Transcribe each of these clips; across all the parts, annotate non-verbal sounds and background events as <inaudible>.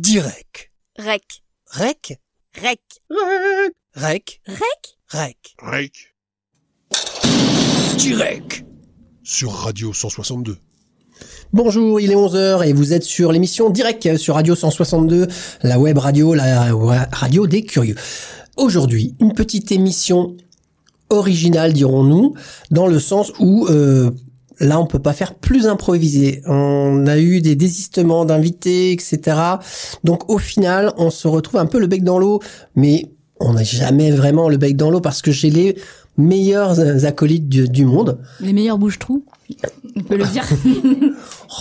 Direct. Rec. Rec. Rec? Rec. Rec. Rec? Rec? Direct. Sur Radio 162. Bonjour, il est 11h et vous êtes sur l'émission Direct sur Radio 162, la web radio, la radio des curieux. Aujourd'hui, une petite émission originale, dirons-nous, dans le sens où euh, là, on peut pas faire plus improvisé. On a eu des désistements d'invités, etc. Donc au final, on se retrouve un peu le bec dans l'eau, mais on n'a jamais vraiment le bec dans l'eau parce que j'ai les meilleurs acolytes du, du monde. Les meilleurs bouches-trous, on peut le dire. <laughs>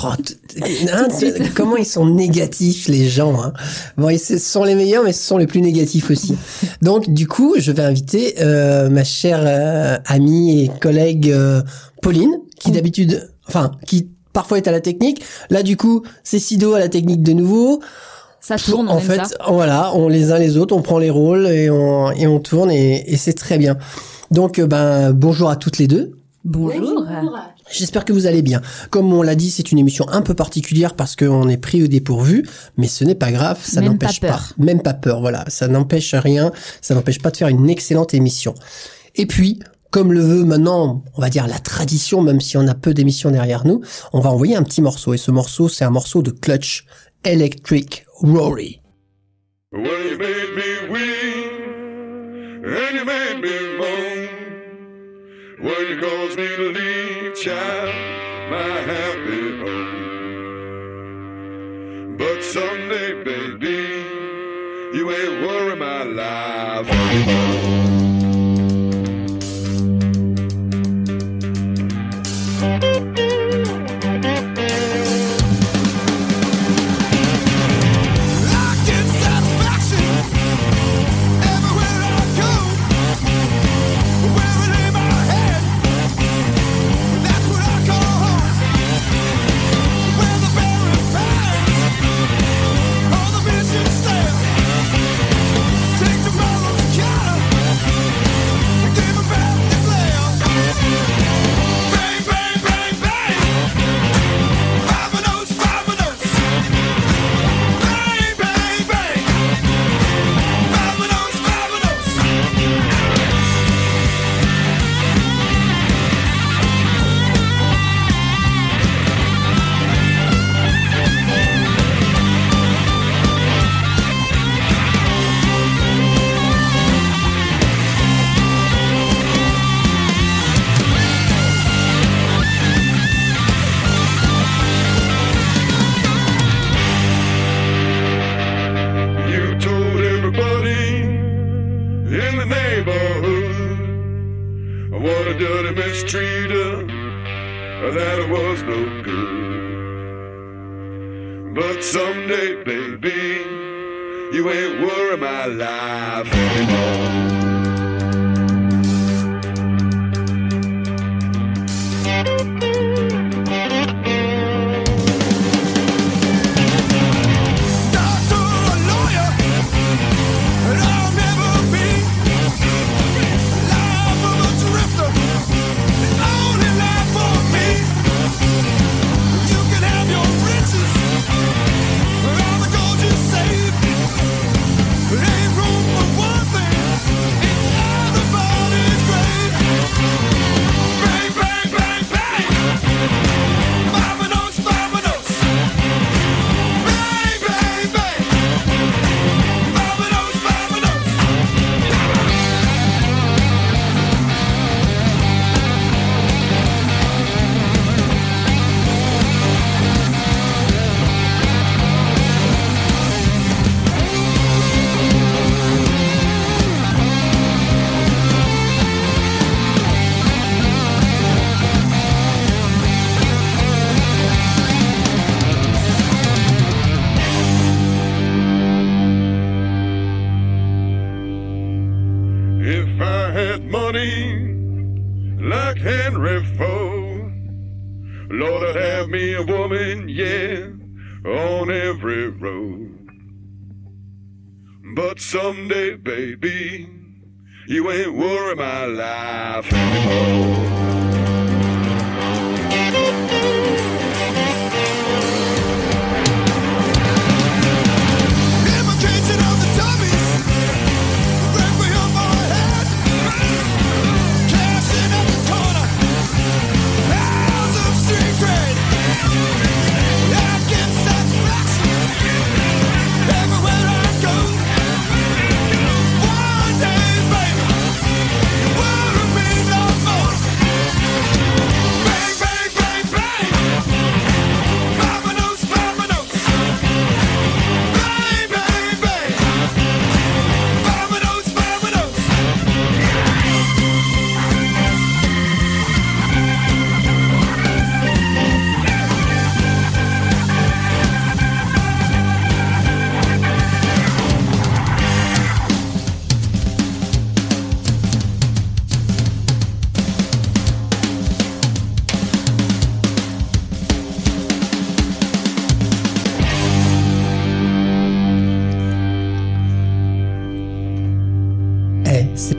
Oh, hein, comment ils sont négatifs les gens hein. Bon, ils ce sont les meilleurs, mais ce sont les plus négatifs aussi. Donc, du coup, je vais inviter euh, ma chère euh, amie et collègue euh, Pauline, qui d'habitude, enfin, qui parfois est à la technique. Là, du coup, c'est Sido à la technique de nouveau. Ça tourne, en fait, ça. voilà, on les uns les autres, on prend les rôles et on et on tourne et, et c'est très bien. Donc, euh, ben, bonjour à toutes les deux. Bonjour. J'espère que vous allez bien. Comme on l'a dit, c'est une émission un peu particulière parce qu'on est pris au dépourvu, mais ce n'est pas grave, ça n'empêche pas. Même pas peur, voilà. Ça n'empêche rien, ça n'empêche pas de faire une excellente émission. Et puis, comme le veut maintenant, on va dire la tradition, même si on a peu d'émissions derrière nous, on va envoyer un petit morceau. Et ce morceau, c'est un morceau de Clutch Electric Rory.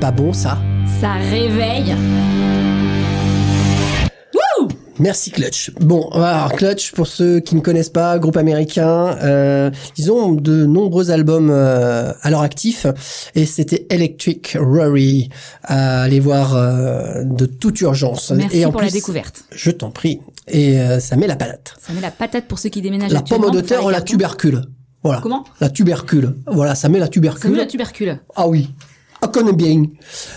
Pas bon ça. Ça réveille. Merci Clutch. Bon, alors Clutch, pour ceux qui ne connaissent pas, groupe américain, euh, ils ont de nombreux albums euh, à leur actif, et c'était Electric Rory à aller voir euh, de toute urgence. Merci et en pour la découverte. Je t'en prie. Et ça met la patate. Ça met la patate pour ceux qui déménagent La pomme de terre, les la tubercule. Voilà. Comment? La tubercule. Voilà, ça met la Ça tubercule. met la tubercule. Ah oui. Ah, connais bien.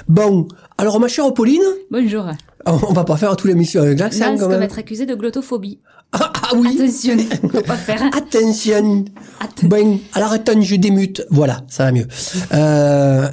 Bon, alors ma chère Pauline, Bonjour. on va pas faire tous les missions avec l'accent quand va même. être accusé de glottophobie. Ah, ah oui. Attention, faut pas faire. Attention. Attention. Bon, alors attends, je démute. Voilà, ça va mieux. Euh,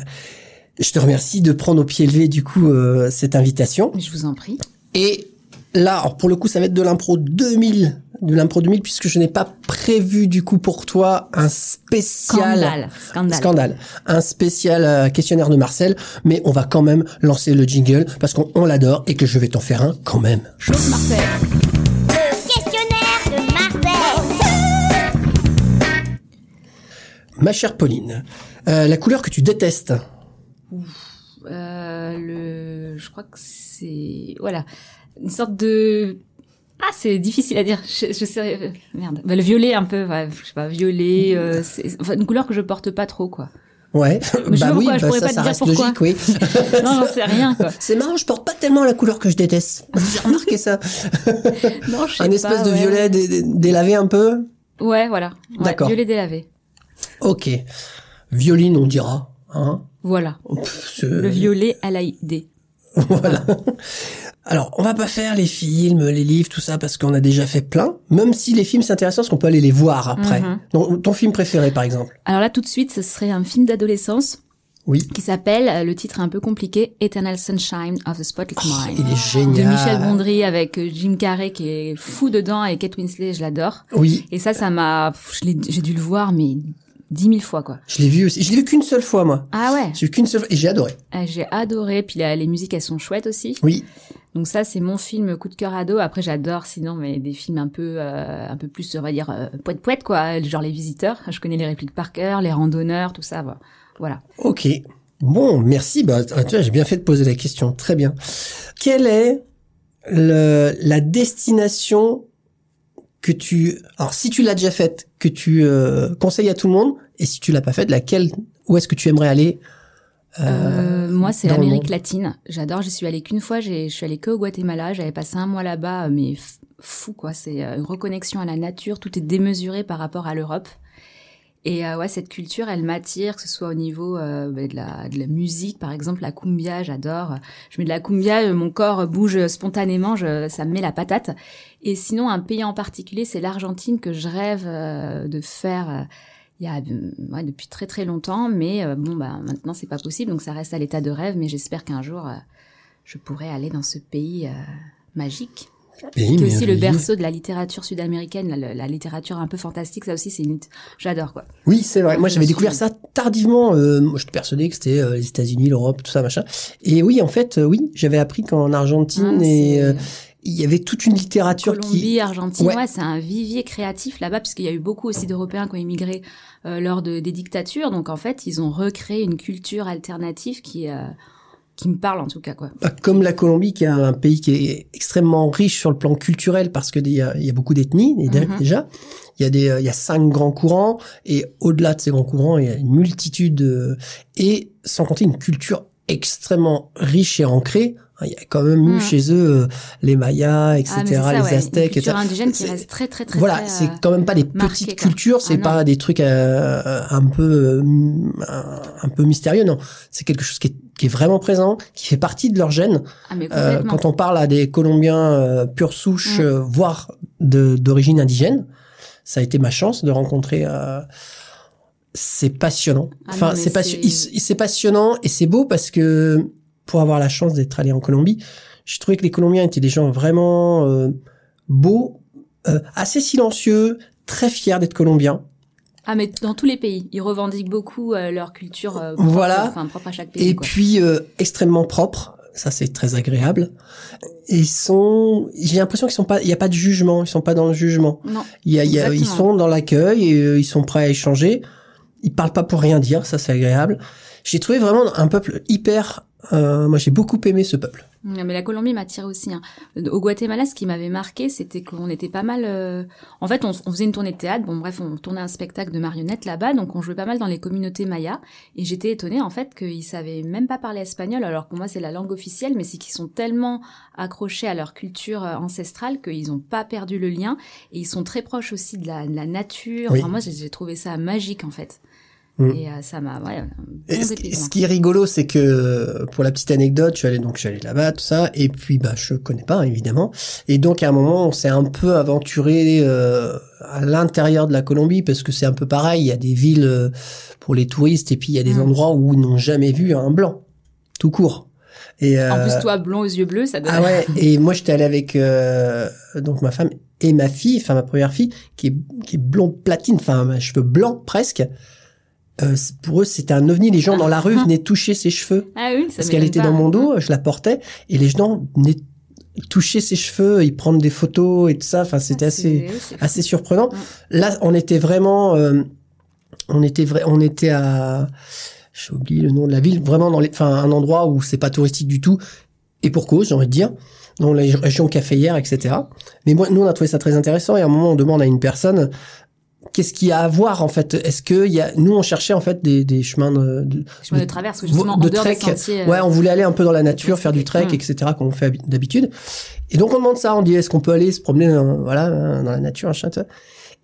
je te remercie de prendre au pied levé du coup euh, cette invitation. Je vous en prie. Et là, alors pour le coup, ça va être de l'impro 2000, de l'impro 2000 puisque je n'ai pas prévu du coup pour toi un spécial Scandale. Scandale. Scandale. Un spécial euh, questionnaire de Marcel, mais on va quand même lancer le jingle parce qu'on on l'adore et que je vais t'en faire un quand même. Chose Marcel. Le questionnaire de Marcel. Ma chère Pauline, euh, la couleur que tu détestes. Euh, le, je crois que c'est, voilà, une sorte de, ah, c'est difficile à dire. Je, je sais, euh, merde. Bah, le violet un peu, ouais, je sais pas, violet, euh, c'est enfin, une couleur que je porte pas trop, quoi. Ouais, Mais je <laughs> bah pas oui, pourquoi, je bah pourrais ça, pas te ça dire reste pourquoi. logique, oui. <laughs> Non, j'en sais rien, quoi. C'est marrant, je porte pas tellement la couleur que je déteste. <laughs> J'ai remarqué ça. Non, je sais Un pas, espèce de ouais. violet dé- dé- délavé un peu. Ouais, voilà. Ouais, D'accord. Violet délavé. Ok. Violine, on dira. Hein Voilà. Pff, Le violet à la idée. Voilà. Alors, on va pas faire les films, les livres, tout ça, parce qu'on a déjà fait plein. Même si les films, c'est intéressant, parce qu'on peut aller les voir après. Mhm. Donc, ton film préféré, par exemple Alors là, tout de suite, ce serait un film d'adolescence Oui. qui s'appelle, euh, le titre est un peu compliqué, Eternal Sunshine of the Spotless Mind. Il est de génial. Michel Gondry avec euh, Jim Carrey qui est fou dedans et Kate Winslet, je l'adore. Oui, Et ça, ça m'a, j'ai dû le voir mais dix mille fois quoi. je l'ai vu aussi. Je l'ai vu qu'une seule fois, moi. Ah ouais, J'ai vu qu'une seule fois, et j'ai adoré. Ah, j'ai adoré. Puis la- les musiques elles sont chouettes aussi. Oui. Donc ça c'est mon film coup de cœur ado. Après j'adore sinon mais des films un peu euh, un peu plus on va dire euh, poète poète quoi, genre les visiteurs. Je connais les répliques par cœur, les randonneurs, tout ça. voilà. Ok. Bon, merci. Bah, ah, tu vois, j'ai bien fait de poser la question. Très bien. Quelle est le, la destination que tu, alors si tu l'as déjà faite, que tu euh, conseilles à tout le monde, et si tu l'as pas faite, laquelle, où est-ce que tu aimerais aller Euh, moi, c'est l'Amérique latine. J'adore. J'y suis allée qu'une fois. j'ai- Je suis allée que au Guatemala. J'avais passé un mois là-bas, euh, mais fou quoi. C'est euh, une reconnexion à la nature. Tout est démesuré par rapport à l'Europe. Et euh, ouais, cette culture, elle m'attire, que ce soit au niveau euh, bah, de, la, de la musique, par exemple, la cumbia, j'adore. Je mets de la cumbia, euh, mon corps bouge spontanément, je, ça me met la patate. Et sinon, un pays en particulier, c'est l'Argentine que je rêve euh, de faire. euh, il y a euh, ouais, depuis très très longtemps, mais euh, bon bah maintenant c'est pas possible, donc ça reste à l'état de rêve. Mais j'espère qu'un jour je pourrai aller dans ce pays magique, qui est aussi le berceau de la littérature sud-américaine, la, la littérature un peu fantastique. Ça aussi c'est une, j'adore quoi. Oui, c'est vrai. Moi, Je j'avais découvert ça tardivement. Euh, moi, j'étais persuadé que c'était euh, les États-Unis, l'Europe, tout ça, machin. Et oui, en fait, euh, oui, j'avais appris qu'en Argentine, et c'est- euh, il y avait toute une littérature Colombie, qui. Argentine, Ouais. ouais, c'est un vivier créatif là-bas, puisqu'il y a eu beaucoup aussi d'Européens qui ont immigré euh, lors de, des dictatures. Donc en fait, ils ont recréé une culture alternative qui euh, qui me parle en tout cas quoi. Bah, comme la Colombie, qui est un pays qui est extrêmement riche sur le plan culturel, parce que il y a, il y a beaucoup d'ethnies Mhm. déjà. Il y a des, euh, il y a cinq grands courants et au-delà de ces grands courants, il y a une multitude et sans compter une culture extrêmement riche et ancrée. Il y a quand même eu Mhm. chez eux euh, les Mayas, etc., Ah, ça, les ouais, Aztèques, etc. indigène qui reste très très très. voilà, c'est euh, quand même pas des marqué, petites quoi. cultures, c'est Ah, pas des trucs euh, un peu euh, un, un peu mystérieux, non. C'est quelque chose qui est, qui est vraiment présent, qui fait partie de leur gène. Ah Euh, quand on parle à des Colombiens pure souche, Mm. euh, voire d'origine indigène, ça a été ma chance de rencontrer. c'est passionnant. Ah enfin, c'est passionnant et c'est beau parce que pour avoir la chance d'être allé en Colombie, je trouvais que les Colombiens étaient des gens vraiment euh, beaux, euh, assez silencieux, très fiers d'être Colombiens. Ah mais dans tous les pays, ils revendiquent beaucoup euh, leur culture euh, propre, Voilà. enfin propre à chaque pays. Et quoi. puis euh, extrêmement propres. Ça c'est très agréable. Ils sont, j'ai l'impression qu'ils sont pas, il y a pas de jugement, ils sont pas dans le jugement. Non. Il y a, y a- ils sont dans l'accueil et euh, ils sont prêts à échanger. Ils parlent pas pour rien dire, ça c'est agréable. J'ai trouvé vraiment un peuple hyper. Euh, moi, j'ai beaucoup aimé ce peuple. Ouais, Mais la Colombie m'attire aussi. hein. Au Guatemala, ce qui m'avait marqué, c'était qu'on était pas mal. euh, En fait, on, on faisait une tournée de théâtre. Bon, bref, on tournait un spectacle de marionnettes là-bas, donc on jouait pas mal dans les communautés mayas. Et j'étais étonnée en fait qu'ils savaient même pas parler espagnol, alors que moi c'est la langue officielle, mais c'est qu'ils sont tellement accrochés à leur culture euh, ancestrale qu'ils ont pas perdu le lien. Et ils sont très proches aussi de la, de la nature. Oui. Enfin, moi, j'ai trouvé ça magique en fait. Mm. Et euh, ça m'a, ouais, bon ce, qui est rigolo, c'est que pour la petite anecdote, je suis allé donc je suis allé là-bas, tout ça, et puis bah je connais pas évidemment, et donc à un moment on s'est un peu aventuré euh, à l'intérieur de la Colombie parce que c'est un peu pareil, il y a des villes euh, pour les touristes et puis il y a des Mm. endroits où ils n'ont jamais vu un blanc, tout court. Et En euh, plus, toi, blond aux yeux bleus, ça donne. ah ouais, <laughs> et moi j'étais allé avec euh, donc ma femme et ma fille, enfin ma première fille, qui est, qui est blonde platine, enfin un cheveux blancs presque. Euh, pour eux, c'était un ovni. Les gens dans la rue venaient toucher ses cheveux Ah oui, ça parce qu'elle était pas. dans mon dos, je la portais, et les gens venaient toucher ses cheveux, ils prendre des photos et tout ça. Enfin, c'était Ah, assez assez surprenant. Là, on était vraiment, euh, on était vrai, on était à, j'ai oublié le nom de la ville, vraiment dans les, enfin un endroit où c'est pas touristique du tout, et pour cause, j'ai envie de dire, dans la région caféière, etc. Mais moi, nous, on a trouvé ça très intéressant, et à un moment, on demande à une personne. Qu'est-ce qu'il y a à voir en fait? Est-ce que il y a nous on cherchait en fait des, des chemins de, de, de traverse, justement, en de des trek. sentiers, Ouais, on voulait aller un peu dans la nature, faire du trek, Mm. etc. comme on fait habi- d'habitude. Et donc on demande ça, on dit est-ce qu'on peut aller se promener dans, voilà dans la nature, machin, ça?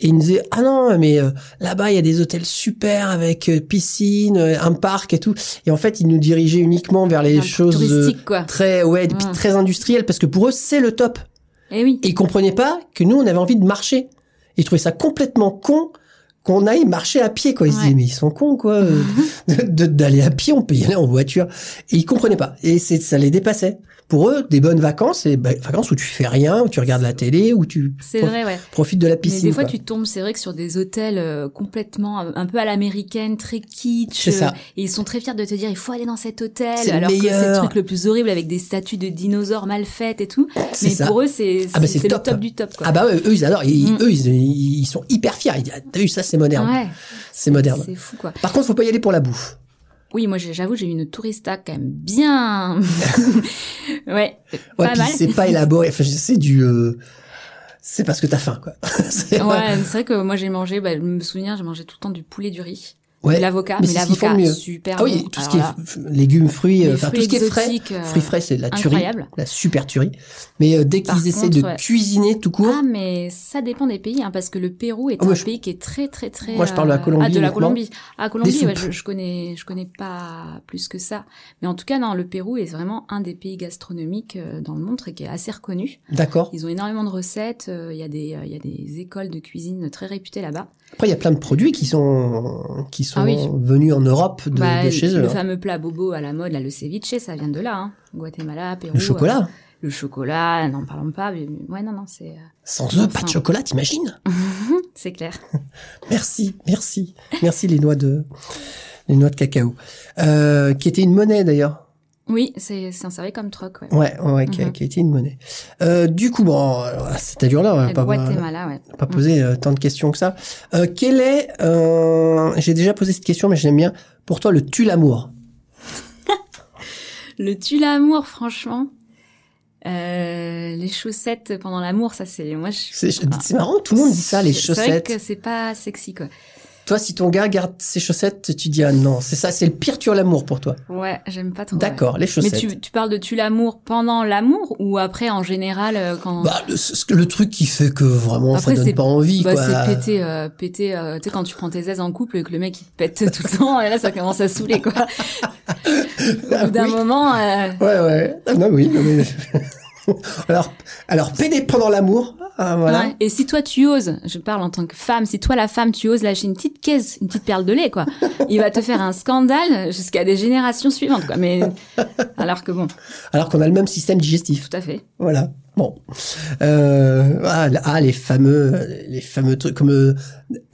Et il nous disait ah non mais euh, là-bas il y a des hôtels super avec euh, piscine, euh, un parc et tout. Et en fait il nous dirigeait uniquement vers les un choses euh, quoi. très ouais et très industrielles parce que pour eux c'est le top. Eh oui. Et ils comprenaient pas que nous on avait envie de marcher. Ils trouvaient ça complètement con qu'on aille marcher à pied quoi. Ils se disaient mais ils sont cons quoi <laughs> d'aller à pied, on peut y aller en voiture. Et ils comprenaient pas. Et c'est ça les dépassait. Pour eux, des bonnes vacances, c'est bah, vacances où tu fais rien, où tu regardes la télé, où tu C'est prof- vrai, ouais. profites de la Mais piscine. des fois, quoi. tu tombes, c'est vrai que sur des hôtels euh, complètement un peu à l'américaine, très kitsch. C'est ça. euh, et ils sont très fiers de te dire, il faut aller dans cet hôtel, alors que c'est le meilleur. truc le plus horrible avec des statues de dinosaures mal faites et tout. C'est Mais ça. pour eux, c'est Ah bah, le top. du top, quoi. Ah bah ouais, eux ils adorent. Ils- Mm. Eux ils, ils sont hyper fiers. Ils disent, ah, T'as vu ça, c'est moderne. ouais. C'est moderne. C'est fou, quoi. Par contre, faut pas y aller pour la bouffe. Oui, moi, j'avoue, j'ai eu une tourista quand même bien. ouais. <laughs> Ouais, pas mal. c'est pas élaboré. Enfin, c'est du. euh, C'est parce que t'as faim, quoi. <laughs> Ouais, c'est vrai que moi j'ai mangé, bah, je me souviens, j'ai mangé tout le temps du poulet du riz. Ouais. L'avocat, Mais l'avocat, super Ah oui, bon. tout ce Alors qui est là, légumes, fruits, euh, enfin tout ce qui est frais. euh, Fruits frais, c'est la tuerie, incroyable. la super tuerie. Mais euh, dès qu'ils essaient contre, de ouais. cuisiner tout court, Ah, mais ça dépend des pays, hein, parce que le Pérou est Ah, un je- pays qui est très, très, très. Moi, je parle de la Colombie Ah, de la. Colombie. Ah, Colombie, ouais, je, je connais, je connais pas plus que ça. Mais en tout cas, non, le Pérou est vraiment un des pays gastronomiques dans le monde et qui est assez reconnu. d'accord. Ils ont énormément de recettes. Il y a des, il y a des écoles de cuisine très réputées là-bas. Après, il y a plein de produits qui sont qui sont Ah oui. venus en Europe de, Bah, de chez eux. le hein. fameux plat bobo à la mode, là, le ceviche, ça vient de là, hein. Guatemala, Pérou. Le chocolat. euh, le chocolat, n'en parlons pas. Mais, ouais, non, non, c'est, euh, Sans eux, pas de chocolat, t'imagines? <laughs> C'est clair. <laughs> Merci, merci, merci les noix de les noix de cacao, euh, qui était une monnaie d'ailleurs. Oui, c'est, c'est servait comme troc, ouais. Ouais, ouais, qui, a, Mhm. qui a été une monnaie. Euh, du coup, bon, euh, c'est dur là, on va Le pas, Guatemala, ouais. pas poser euh, tant de questions que ça. Euh, quel est, euh, j'ai déjà posé cette question, mais j'aime bien. Pour toi, le tue l'amour? <laughs> Le tue l'amour, franchement. Euh, les chaussettes pendant l'amour, ça c'est moi. Je... C'est marrant, tout le monde dit ça, les C'est vrai chaussettes. que c'est pas sexy quoi. Toi, si ton gars garde ses chaussettes, tu dis ah non, c'est ça, c'est le pire tue l'amour pour toi. Ouais, j'aime pas trop. ouais. D'accord, les Mais chaussettes. tu, tu parles de tue l'amour pendant l'amour ou après en général euh, quand Bah, le, le truc qui fait que vraiment Après, ça c'est- donne pas envie, bah, quoi. c'est péter, euh, péter. euh, tu sais quand tu prends tes aises en couple et que le mec il te pète <laughs> tout le temps, et là ça commence à saouler quoi. <laughs> Au Ah bout d'un oui. moment, euh, Ouais, ouais. Ah, non, oui. non, mais- <laughs> alors, alors, péder pendant l'amour, ah, voilà. ouais. Et si toi tu oses, je parle en tant que femme, si toi la femme tu oses lâcher une petite caisse, une petite perle de lait quoi, <laughs> il va te faire un scandale jusqu'à des générations suivantes quoi. Mais alors que bon, Alors qu'on a le même système digestif. tout à fait. Voilà. Bon. Euh, ah, ah, les fameux, les fameux trucs comme euh,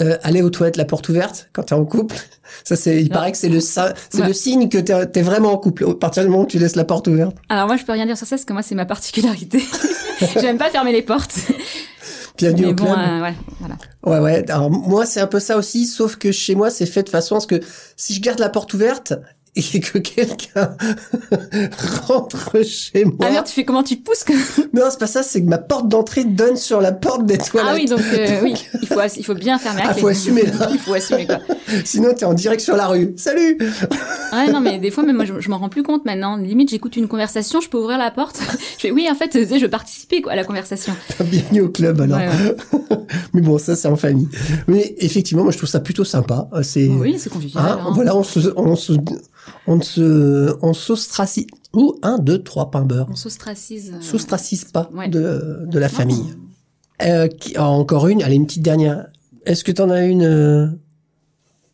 euh, aller aux toilettes la porte ouverte quand t'es en couple. <laughs> Ça, c'est, il paraît que c'est le, c'est Ouais. le signe que t'es, vraiment en couple. À partir du moment où tu laisses la porte ouverte. Alors moi je peux rien dire sur ça parce que moi c'est ma particularité. <laughs> J'aime pas fermer les portes. Bienvenue Mais au bon, club. euh, ouais, voilà. Ouais, ouais. Alors, moi, c'est un peu ça aussi, sauf que chez moi, c'est fait de façon à ce que si je garde la porte ouverte et que quelqu'un <laughs> rentre chez moi. Ah merde, tu fais comment tu pousses que... Non, c'est pas ça, c'est que ma porte d'entrée donne sur la porte des toilettes. Ah oui, donc euh, oui, il faut, il faut bien fermer la Ah, clé. faut assumer, là. il faut assumer quoi. <laughs> Sinon, t'es en direct sur la rue. Salut! <laughs> Ouais, non, mais des fois, même moi, je, je m'en rends plus compte maintenant. Limite, j'écoute une conversation, je peux ouvrir la porte. Je fais oui, en fait, je veux participer quoi à la conversation. Bienvenue au club, alors. Ouais, ouais. Mais bon, ça, c'est en famille. Mais effectivement, moi, je trouve ça plutôt sympa. Euh, C'est, Oui, c'est convivial. Hein, hein. voilà, on se, on se, on se, on s'ostracie. Ou un, deux, trois pains beurre. On s'ostracise. euh, S'ostracise pas Ouais. de, de la non. famille. Euh, qui- ah, encore une, allez, une petite dernière. Est-ce que t'en as une euh,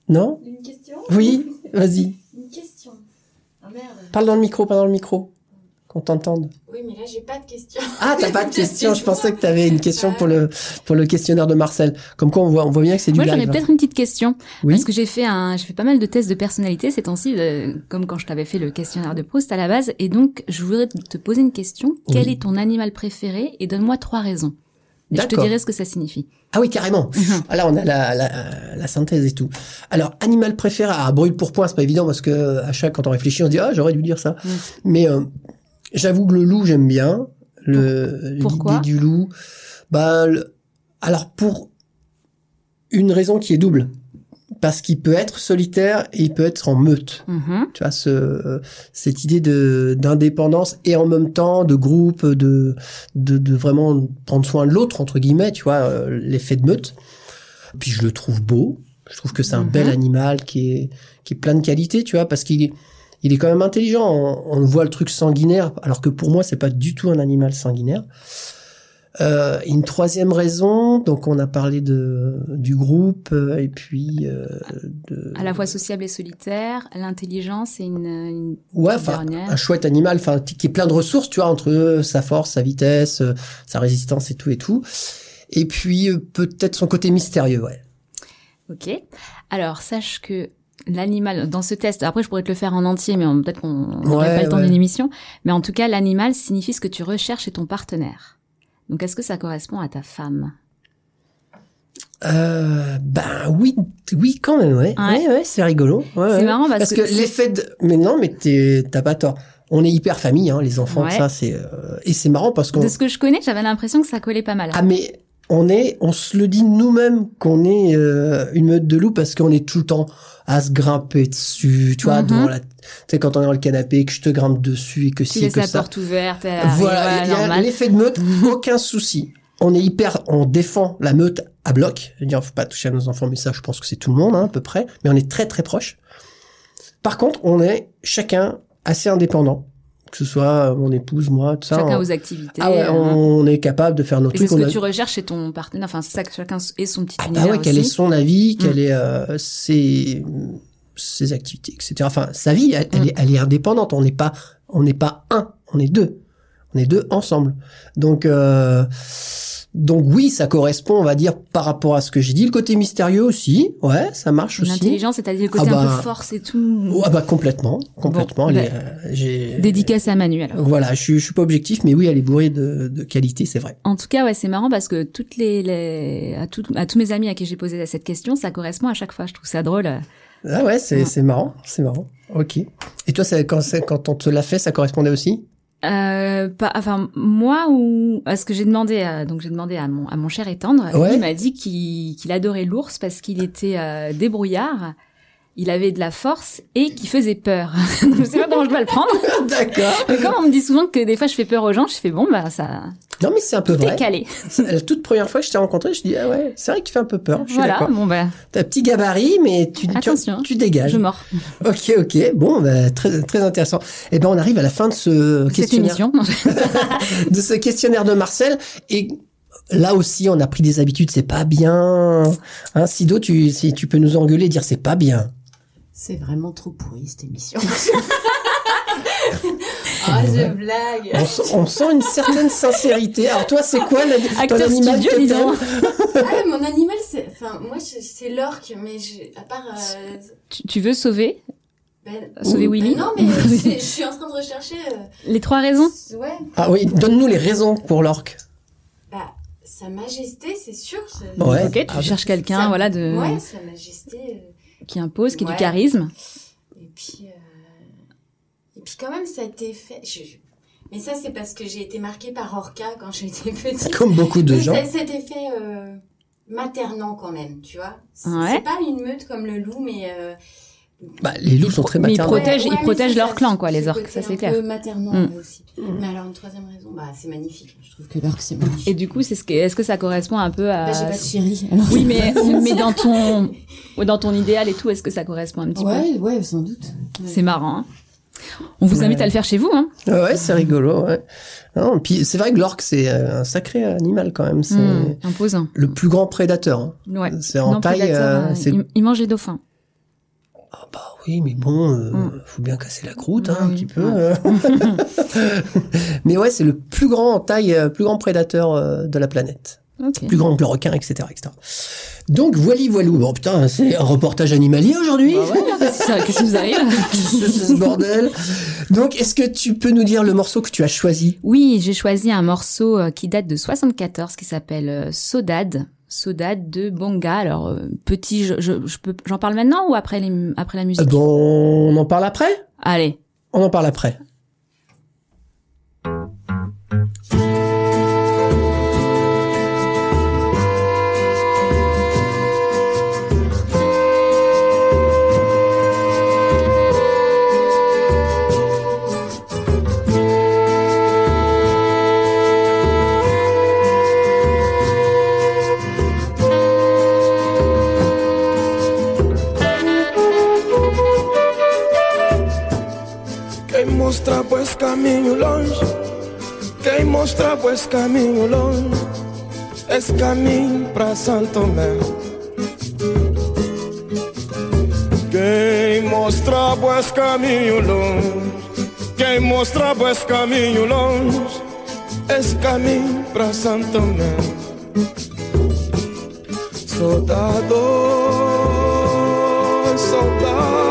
Non? Une question? Oui, vas-y. Une question. Ah merde. Parle dans le micro, pas dans le micro. Qu'on t'entende. Oui, mais là, j'ai pas de question. Ah, t'as pas de <laughs> question. Je pensais que t'avais une question pour le, pour le questionnaire de Marcel. Comme quoi, on voit, on voit bien que c'est du Moi, j'en ai live. hein. peut-être une petite question. Oui. Parce que j'ai fait un, j'ai fait pas mal de tests de personnalité ces temps-ci, euh, comme quand je t'avais fait le questionnaire de Proust à la base. Et donc, je voudrais te poser une question. Quel est ton animal préféré Et donne-moi trois raisons. Et je te dirai ce que ça signifie. Ah oui, carrément. Ah là, on a la, la, la synthèse et tout. Alors, animal préféré, à brûle pour point, c'est pas évident parce que à chaque, quand on réfléchit, on se dit, ah, j'aurais dû dire ça. Mm. Mais euh, j'avoue que le loup, j'aime bien. Le, Pourquoi l'idée du loup. Bah, le- alors, pour une raison qui est double. Parce qu'il peut être solitaire et il peut être en meute. Mhm. Tu vois, ce, cette idée de d'indépendance et en même temps de groupe, de, de, de vraiment prendre soin de l'autre, entre guillemets, tu vois, euh, l'effet de meute. Puis je le trouve beau. Je trouve que c'est un Mhm. bel animal qui est, qui est plein de qualités, tu vois, parce qu'il est, il est quand même intelligent. On, on voit le truc sanguinaire, alors que pour moi, c'est pas du tout un animal sanguinaire. Euh, une troisième raison, donc on a parlé de du groupe euh, et puis euh, de À la fois sociable et solitaire, l'intelligence et une, une Ouais, un chouette animal, enfin, qui est plein de ressources, tu vois, entre sa force, sa vitesse, euh, sa résistance et tout et tout. Et puis, euh, peut-être son côté mystérieux, ouais. Ok. Alors, sache que l'animal, dans ce test, après je pourrais te le faire en entier, mais on- peut-être qu'on n'aurait Ouais, pas le temps ouais. d'une émission. Mais en tout cas, l'animal signifie ce que tu recherches chez ton partenaire. Donc, est-ce que ça correspond à ta femme? Euh, ben oui, oui quand même, ouais. Ouais. Ouais, ouais, c'est rigolo. C'est marrant parce, Parce que l'effet de... Mais non, mais t'as pas tort. On est hyper famille, hein, les enfants, ça, c'est... euh, Et c'est marrant parce qu'on... de ce que je connais, j'avais l'impression que ça collait pas mal. Ah mais on est, on se le dit nous-mêmes qu'on est euh, une meute de loups parce qu'on est tout le temps à se grimper dessus, tu vois, Mhm. devant la, tu sais quand on est dans le canapé, que je te grimpe dessus et que si et que la ça. porte ouverte, elle Voilà, il y a l'effet de meute, <laughs> aucun souci. On est hyper, on défend la meute à bloc. Je veux dire, faut pas toucher à nos enfants, mais ça, je pense que c'est tout le monde, hein, à peu près. Mais on est très très proches. Par contre, on est chacun assez indépendant, que ce soit mon épouse, moi, tout ça. Chacun on- aux activités. ah ouais, hein. on est capable de faire nos Et c'est trucs. ce on que a- tu recherches chez ton partenaire. Enfin, c'est ça que chacun ait son petit Ah bah univers ouais, quel est son avis, Mm. quelle est euh, ses, ses activités, etc. Enfin, sa vie, elle, elle Mm. est, elle est indépendante. On n'est pas, on n'est pas un, on est deux. On est deux ensemble. Donc, euh, donc oui, ça correspond, on va dire, par rapport à ce que j'ai dit. Le côté mystérieux aussi, ouais, ça marche aussi. L'intelligence, c'est-à-dire le côté Ah un bah- peu force et tout. Ah bah complètement, complètement. Bon, bah, euh, j'ai- Dédicace à Manu alors. Voilà, je, suis- je suis pas objectif, mais oui, elle est bourrée de, de qualité, c'est vrai. En tout cas, ouais, c'est marrant parce que toutes les, les à, tout- à tous mes amis à qui j'ai posé cette question, ça correspond à chaque fois. Je trouve ça drôle. Ah ouais, c'est, Ouais. marrant, c'est marrant. Ok. Et toi, quand, quand on te l'a fait, ça correspondait aussi? Euh, pas, enfin, moi ou parce que j'ai demandé, à, donc j'ai demandé à mon à mon cher et tendre. Ouais. Il m'a dit qu'il qu'il adorait l'ours parce qu'il était euh, débrouillard. Il avait de la force et qu'il faisait peur. <laughs> je sais pas comment je dois le prendre. <laughs> D'accord. Mais comme on me dit souvent que des fois je fais peur aux gens, je fais bon bah ça Non, mais c'est un peu tout est vrai. calé. C'est La toute première fois que je t'ai rencontré, je dis ah ouais, c'est vrai qu'il fait un peu peur. Je suis Voilà, bon bah T'as petit gabarit, mais tu, tu, Attention. tu dégages. je mords. Ok, ok. Bon, bah, très, très intéressant. Eh ben, on arrive à la fin de ce questionnaire, <laughs> de ce questionnaire de Marcel. Et là aussi, on a pris des habitudes. C'est pas bien. Hein, Sido, tu, si tu peux nous engueuler, dire c'est pas bien. C'est vraiment trop pourri cette émission. <laughs> Ah, je blague. On, sent une certaine sincérité. Alors toi, c'est quoi la, ton Acteur animal studio, totem donc. <laughs> Ah, mon animal, c'est. Enfin, moi, c'est l'orque, mais je... à part. euh, Tu, tu veux sauver? Ben- Sauver Ben Willy? Non, mais <laughs> c'est- je suis en train de rechercher. euh, Les trois raisons? Ouais. Ah oui, donne-nous les raisons pour l'orque. Bah, Sa Majesté, c'est sûr. Ouais. Ok, tu Ah, cherches quelqu'un, voilà, de Ouais, Sa Majesté. euh, qui impose, qui a Ouais. du charisme. Et puis, euh, et puis quand même, ça a été fait. je- je- Mais ça, c'est parce que j'ai été marquée par Orca quand j'étais petite. Comme beaucoup de gens. C'était fait euh, maternant quand même, tu vois. C'est Ouais. pas une meute comme le loup, mais. Euh, Bah, les loups sont très Mais ils maternels. protègent- ils protègent leur ça, clan, quoi, les orques, ça, c'est un clair. peu maternant Mm. ouais, aussi. Mais alors, une troisième raison, bah, c'est magnifique. Je trouve que l'orque, c'est magnifique. Et du coup, c'est ce que, est-ce que ça correspond un peu à Bah, j'ai pas de chéri. alors. Oui, mais <laughs> mais dans ton ouais, dans ton idéal et tout, est-ce que ça correspond un petit peu? Ouais, ouais, sans doute. C'est marrant. hein. On vous invite Ouais. à le faire chez vous, hein Ah Ouais, c'est rigolo. Ouais. Non, puis c'est vrai que l'orque c'est euh, un sacré animal quand même. C'est Hmm, imposant. le plus grand prédateur. hein. Ouais. C'est en Non, taille. prédateur, euh, euh, c'est- il, il mange les dauphins. Ah bah oui, mais bon, euh, Mm. faut bien casser la croûte hein, un petit peu. euh. <laughs> mais ouais, c'est le plus grand en taille, euh, plus grand prédateur euh, de la planète. Plus grand que le requin, etc., etc. Donc voili voilou. Bon putain, c'est un reportage animalier aujourd'hui. Bah ouais, ça, Qu'est-ce qui vous arrive <laughs> C'est ce bordel. Donc, est-ce que tu peux nous dire le morceau que tu as choisi? Oui, j'ai choisi un morceau euh, qui date de 74 qui s'appelle Sodade. Sodade de Bonga. Alors euh, petit, je, je, je peux, j'en parle maintenant ou après les, après la musique? Bon, on en parle après? Allez. On en parle après. Caminho longe. Quem mostra pois caminho longe. Esse caminho pra Santo Tomé Quem mostra pois caminho longe. Quem mostra pois caminho longe. Esse caminho pra Santo Tomé Soldado Soldado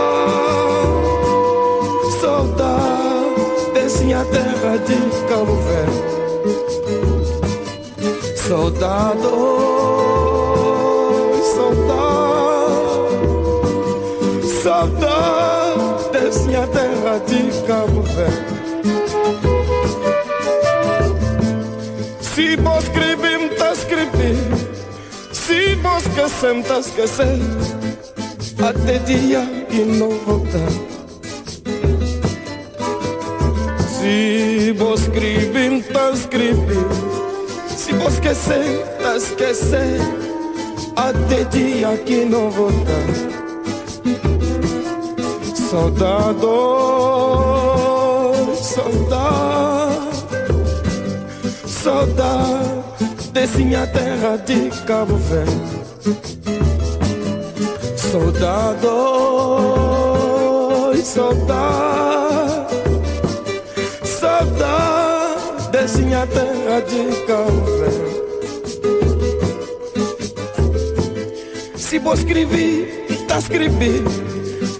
terra de Cabo Verde Saudade, saudade Saudade desse minha terra de Cabo Verde. Se vos escrever, tá escrever Se vos esquecer, tá esquecer. Até dia que não voltar esquecer, tá esquecer Até dia que não voltar. Saudade, saudade. Saudade desse minha terra de Cabo Verde. Saudade, saudade. Saudade desse minha terra de Cabo Verde Si vos escribís, t'as escribí.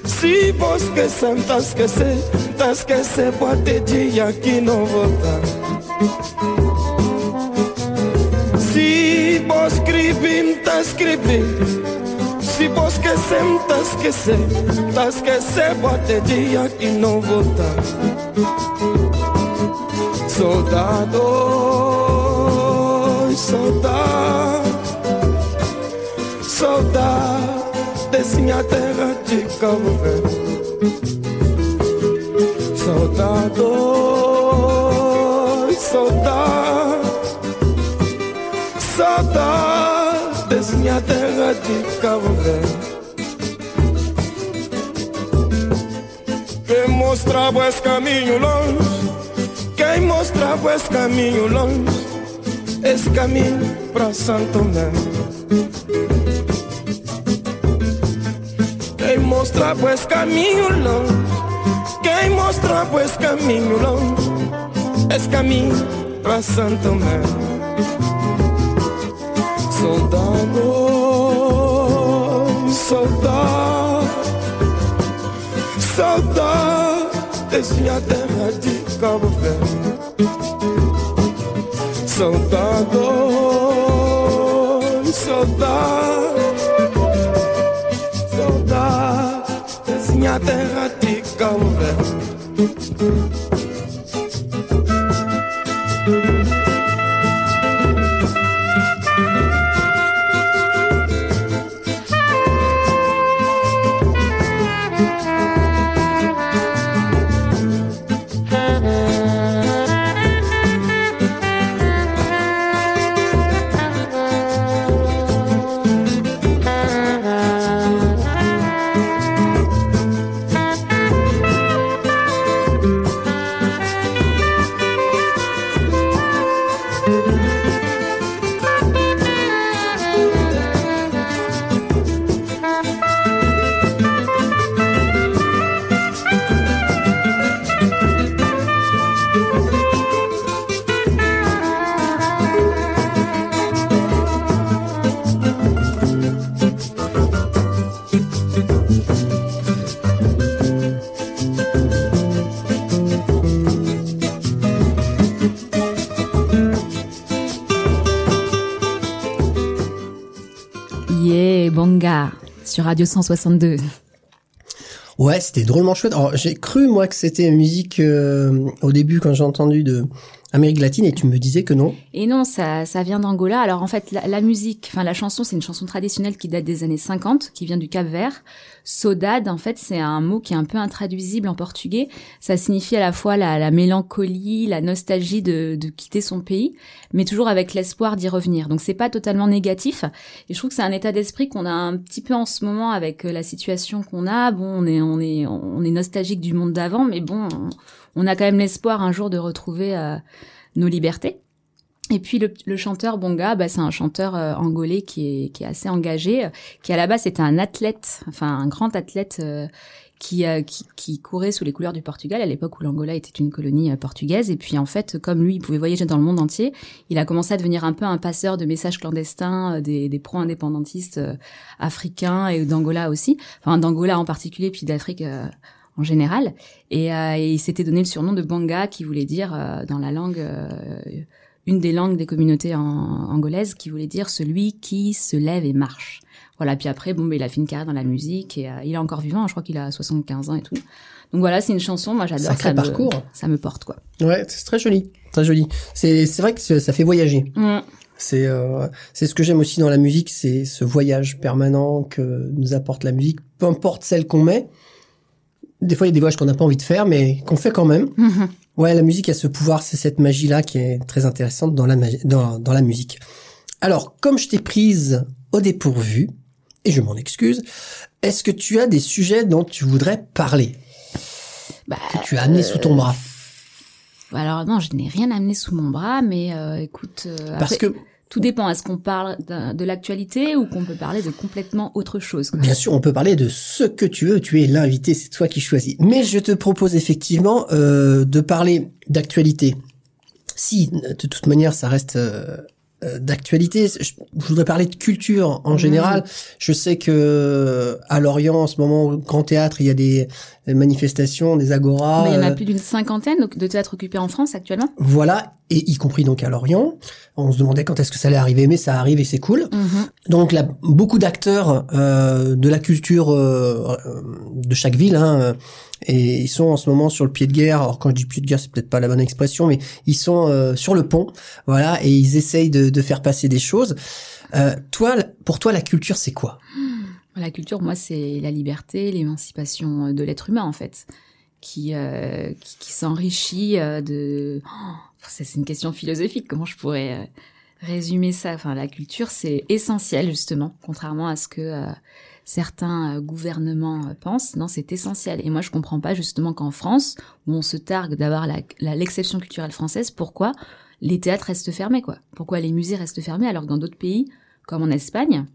Si vos esquecer. t'as esquecé, esquecer esquecé, pode dia que não voltar. Si vos escribim, t'as escribí. Si vos esquecer. t'as esquecé, esquecer esquecé, pode dia que não voltar. Soldado, soldado. Minha terra de Cabo Verde. Saudade, saudade Saudade minha terra de Cabo Verde. Quem mostrava esse caminho longe? Quem mostrava esse caminho longe? Esse caminho pra Santo Tomé Mostrava esse caminho longe. Quem mostrava esse caminho longe. Esse caminho pra Santo Tomé Soldado, soldado Saudade desse minha terra de Cabo Verde. Saudade, I discovered sur Radio 162. Ouais, c'était drôlement chouette. Alors, j'ai cru, moi, que c'était musique euh, au début, quand j'ai entendu de Amérique latine, et tu me disais que non. Et non, ça, ça vient d'Angola. Alors en fait, la, musique, enfin la chanson, c'est une chanson traditionnelle qui date des années 50, qui vient du Cap Vert. Saudade, en fait, c'est un mot qui est un peu intraduisible en portugais. Ça signifie à la fois la, la mélancolie, la nostalgie de, de quitter son pays, mais toujours avec l'espoir d'y revenir. Donc c'est pas totalement négatif. Et je trouve que c'est un état d'esprit qu'on a un petit peu en ce moment avec euh, la situation qu'on a. Bon, on est, on est, on est nostalgique du monde d'avant, mais bon, on, on a quand même l'espoir un jour de retrouver euh, nos libertés. Et puis le, le chanteur Bonga, bah, c'est un chanteur euh, angolais qui est, qui est assez engagé, euh, qui à la base était un athlète, enfin un grand athlète euh, qui, euh, qui, qui courait sous les couleurs du Portugal à l'époque où l'Angola était une colonie euh, portugaise. Et puis en fait, comme lui, il pouvait voyager dans le monde entier, il a commencé à devenir un peu un passeur de messages clandestins des, des pro-indépendantistes africains et d'Angola aussi, enfin d'Angola en particulier, puis d'Afrique en général. Et, euh, et il s'était donné le surnom de Banga, qui voulait dire euh, dans la langue, euh, une des langues des communautés en, angolaises, qui voulait dire celui qui se lève et marche. Voilà. Puis après, bon, mais il a fait une carrière dans la musique et euh, il est encore vivant. hein, je crois qu'il a 75 ans et tout. Donc voilà, c'est une chanson. Moi, j'adore. Sacré ça me- parcours. ça me porte quoi. Ouais, c'est très joli, très joli. C'est c'est vrai que ça fait voyager. Mm. C'est euh, c'est ce que j'aime aussi dans la musique, c'est ce voyage permanent que nous apporte la musique, peu importe celle qu'on met. Des fois, il y a des voyages qu'on n'a pas envie de faire, mais qu'on fait quand même. Ouais, la musique a ce pouvoir, c'est cette magie-là qui est très intéressante dans la, dans, dans la musique. Alors, comme je t'ai prise au dépourvu, et je m'en excuse, est-ce que tu as des sujets dont tu voudrais parler, Bah, que tu as amené sous ton bras? alors non, je n'ai rien amené sous mon bras, mais euh, écoute, euh, Parce après, que, tout dépend. Est-ce qu'on parle de l'actualité ou qu'on peut parler de complètement autre chose bien sûr, on peut parler de ce que tu veux, tu es l'invité, c'est toi qui choisis. Mais je te propose effectivement euh, de parler d'actualité. Si, de toute manière, ça reste euh, euh, d'actualité, je, je voudrais parler de culture en général. Je sais que à Lorient, en ce moment, au Grand Théâtre, il y a des manifestations, des agoras. Mais il y en a euh, plus d'une cinquantaine de théâtres occupés en France actuellement. Voilà, et y compris donc à Lorient. On se demandait quand est-ce que ça allait arriver, mais ça arrive et c'est cool. Donc là, beaucoup d'acteurs euh, de la culture euh, euh, de chaque ville, hein, euh, et ils sont en ce moment sur le pied de guerre. Alors quand je dis pied de guerre, c'est peut-être pas la bonne expression, mais ils sont euh, sur le pont, voilà, et ils essayent de, de faire passer des choses. Euh, toi, pour toi, la culture, c'est quoi? La culture, moi, c'est la liberté, l'émancipation de l'être humain, en fait, qui, euh, qui, s'enrichit euh, de... Oh, c'est une question philosophique, comment je pourrais euh, résumer ça? Enfin, la culture, c'est essentiel, justement, contrairement à ce que euh, certains euh, gouvernements euh, pensent. Non, c'est essentiel. Et moi, je comprends pas, justement, qu'en France, où on se targue d'avoir l'exception culturelle française, pourquoi les théâtres restent fermés, quoi? Pourquoi les musées restent fermés, alors que dans d'autres pays, comme en Espagne,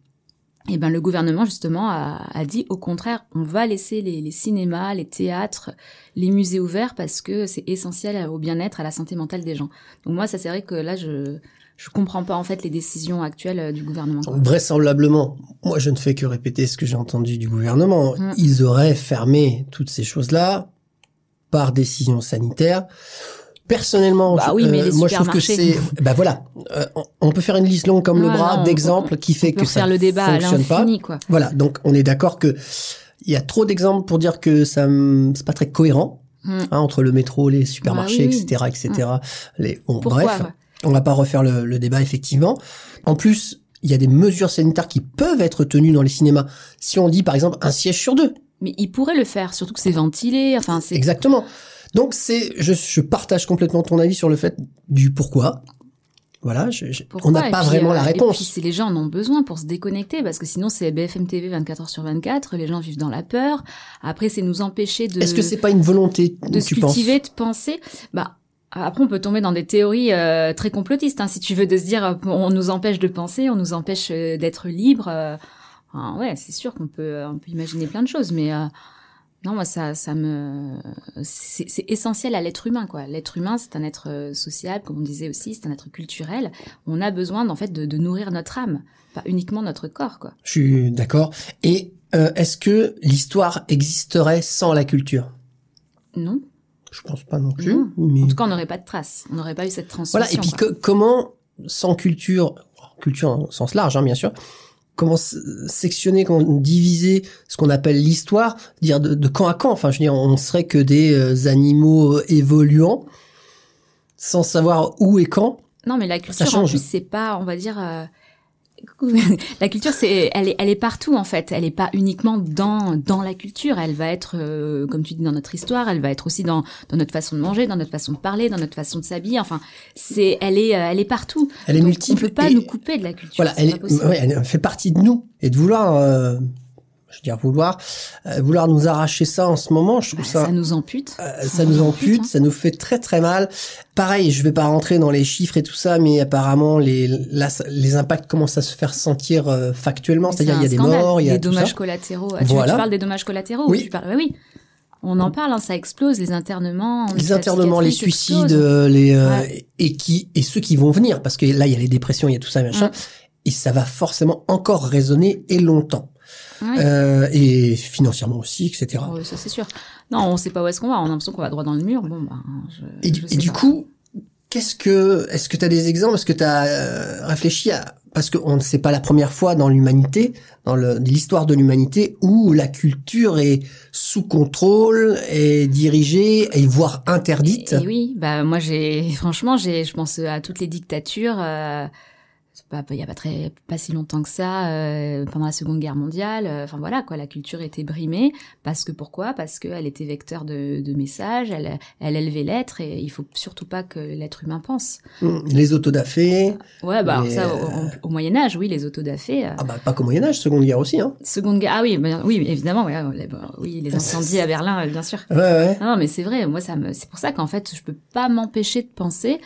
eh ben, le gouvernement, justement, a, a dit au contraire, on va laisser les, les cinémas, les théâtres, les musées ouverts parce que c'est essentiel au bien-être, à la santé mentale des gens. Donc moi, ça c'est vrai que là, je je comprends pas en fait les décisions actuelles euh, du gouvernement. Vraisemblablement, moi je ne fais que répéter ce que j'ai entendu du gouvernement. Mm. Ils auraient fermé toutes ces choses-là par décision sanitaire Personnellement, Bah je- oui, mais euh, moi je trouve que c'est, bah voilà, Euh, on- peut faire une liste longue comme le bras d'exemples qui fait que ça le débat à fonctionne pas. quoi. Voilà, donc on est d'accord que il y a trop d'exemples pour dire que ça, c'est pas très cohérent Mm. hein, entre le métro, les supermarchés, Bah oui, oui. etc., etc. Les, bon, Pourquoi bref, on va pas refaire le, le débat effectivement. En plus, il y a des mesures sanitaires qui peuvent être tenues dans les cinémas. Si on dit par exemple un siège sur deux, Mais il pourrait le faire, surtout que c'est ventilé. Enfin, c'est exactement. Donc c'est, je, je partage complètement ton avis sur le fait du pourquoi. Voilà, je- je- on n'a pas puis, vraiment euh, la Et puis, réponse. c'est les gens en ont besoin pour se déconnecter, parce que sinon c'est BFM TV 24 heures sur 24. Les gens vivent dans la peur. Après, c'est nous empêcher de Est-ce que c'est pas une volonté de tu se penses cultiver, de penser? Bah après, on peut tomber dans des théories euh, très complotistes, hein, si tu veux, de se dire euh, on nous empêche de penser, on nous empêche euh, d'être libre. euh, ouais, c'est sûr qu'on peut, on peut imaginer plein de choses, mais euh, non, moi ça, ça me, c'est essentiel à l'être humain, quoi. L'être humain, c'est un être euh, sociable, comme on disait aussi, c'est un être culturel. On a besoin, en fait, de, de nourrir notre âme, pas uniquement notre corps, quoi. Je suis d'accord. Et euh, est-ce que l'histoire existerait sans la culture? Non. Je pense pas non plus. Non. mais- En tout cas, on n'aurait pas de traces, on n'aurait pas eu cette transmission. Voilà. Et puis que- comment, sans culture, culture au sens large, hein, bien sûr, comment sectionner, comment diviser ce qu'on appelle l'histoire, dire de, de camp à camp. Enfin, je veux dire, on serait que des euh, animaux euh, évoluants, sans savoir où et quand. Non, mais la culture, en change. plus, c'est pas, on va dire, euh, la culture, c'est, elle est, elle est partout en fait. Elle est pas uniquement dans dans la culture. Elle va être, euh, comme tu dis, dans notre histoire. Elle va être aussi dans dans notre façon de manger, dans notre façon de parler, dans notre façon de s'habiller. Enfin, c'est, elle est, euh, elle est partout. Elle est Donc, multiple. On peut pas et- nous couper de la culture. Voilà, est- ouais, elle fait partie de nous et de vouloir, euh, je veux dire vouloir, euh, vouloir nous arracher ça en ce moment, je trouve Bah, ça, ça nous ampute. euh, ça nous ampute, hein. ça nous fait très très mal. Pareil, je vais pas rentrer dans les chiffres et tout ça, mais apparemment les là, ça- les impacts commencent à se faire sentir euh, factuellement, C'est c'est-à-dire il y a des morts, il y a des tout dommages ça. collatéraux. Ah, tu, Voilà. tu parles des dommages collatéraux Oui. ou tu parles... oui. On en parle, hein, ça explose, les internements. Les internements, les suicides, euh, les euh, Ouais. et qui et ceux qui vont venir, parce que là il y a les dépressions, il y a tout ça machin, Mm. et ça va forcément encore résonner et longtemps, Euh, et financièrement aussi, etc. Ouais, ça c'est sûr. Non, on sait pas où est-ce qu'on va. On a l'impression qu'on va droit dans le mur. Bon, bah, je, Et, je et du coup, qu'est-ce que, est-ce que tu as des exemples? Est-ce que tu as réfléchi à, parce que on ne sait pas la première fois dans l'humanité, dans l'histoire de l'humanité, où la culture est sous contrôle, est dirigée, et voire interdite? Et oui, bah moi j'ai franchement j'ai je pense à toutes les dictatures. Euh, pas il y a pas très pas si longtemps que ça euh, pendant la Seconde Guerre mondiale. euh, Enfin voilà quoi, la culture était brimée parce que pourquoi? Parce qu'elle était vecteur de, de messages, elle elle élevait l'être et il faut surtout pas que l'être humain pense. Hum, Les autodafés. Ouais bah ça euh, au, au Moyen Âge oui les autodafés. euh, Ah bah, pas qu'au Moyen-Âge, Seconde Guerre aussi, hein. Seconde Guerre ah oui bah, oui évidemment ouais, bah, oui les incendies à Berlin euh, bien sûr. Ouais, ouais. Non, mais c'est vrai. Moi, ça me, c'est pour ça qu'en fait, je peux pas m'empêcher de penser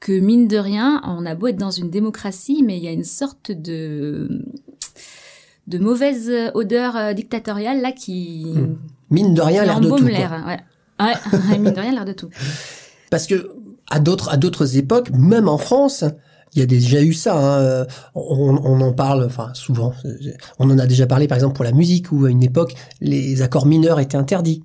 que mine de rien, on a beau être dans une démocratie, mais il y a une sorte de de mauvaise odeur euh, dictatoriale là qui, Hmm. Mine de rien, l'air de tout. l'air. Ouais. <laughs> Ouais, mine de rien, l'air de tout. Parce que à d'autres à d'autres époques, même en France, il y a déjà eu ça. hein, euh, On, on en parle, enfin souvent. On en a déjà parlé, par exemple, pour la musique, où à une époque, les accords mineurs étaient interdits.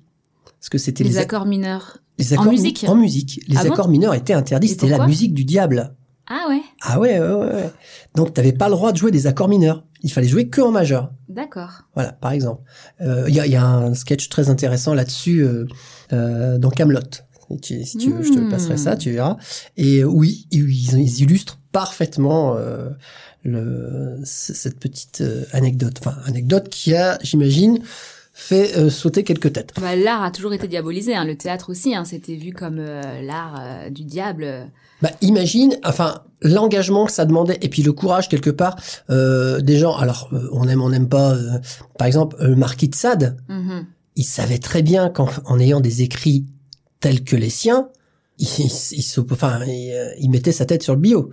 Parce que c'était Les, les, accords mineurs. Les en accords mi- musique En musique, les Ah bon accords mineurs étaient interdits. C'était la musique du diable. Ah ouais, Ah ouais, ouais, ouais. Donc t'avais pas le droit de jouer des accords mineurs. Il fallait jouer que en majeur. d'accord. Voilà, par exemple. Euh, Il y, a, y a un sketch très intéressant là-dessus euh, euh, dans Camelot. Si tu, si tu veux, je te Hmm. passerai ça, tu verras. Et euh, oui, ils, ils illustrent parfaitement euh, le, cette petite euh, anecdote. Enfin, anecdote qui a, j'imagine, fait euh, sauter quelques têtes. Bah, l'art a toujours été diabolisé. Hein. Le théâtre aussi, hein. c'était vu comme euh, l'art euh, du diable. Bah, imagine, enfin, l'engagement que ça demandait et puis le courage quelque part euh, des gens. Alors, euh, on aime, on n'aime pas. euh, par exemple, le marquis de Sade. Mhm. il savait très bien qu'en en ayant des écrits tels que les siens, il, il, il enfin, il, il mettait sa tête sur le bio.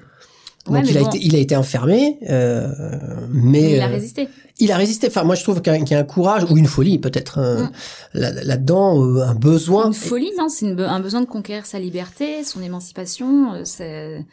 Donc Ouais, il, a été, il a été enfermé, euh, mais il a euh, résisté. il a résisté. Enfin, moi, je trouve qu'il y a- un courage ou une folie, peut-être euh, Mm. là- là-dedans, euh, un besoin. Une folie, non C'est be- un besoin de conquérir sa liberté, son émancipation, c'est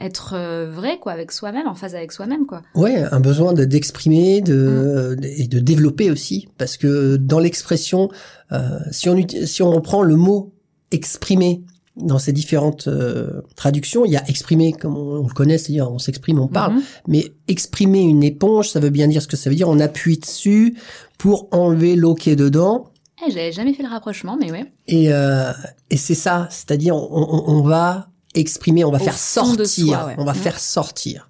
être vrai, quoi, avec soi-même, en phase avec soi-même, quoi. Ouais, un besoin de d'exprimer, Mm. de et de développer aussi, parce que dans l'expression, euh, si on si on reprend le mot exprimer dans ces différentes euh, traductions, il y a exprimer comme on, on le connaît, c'est-à-dire on s'exprime, on parle, Mhm. mais exprimer une éponge, ça veut bien dire ce que ça veut dire. On appuie dessus pour enlever l'eau qui est dedans. Eh, J'avais jamais fait le rapprochement, mais ouais. Et, euh, et c'est ça, c'est-à-dire on, on- on va exprimer, on va Au faire sortir, soi, ouais. on va Mhm. faire sortir.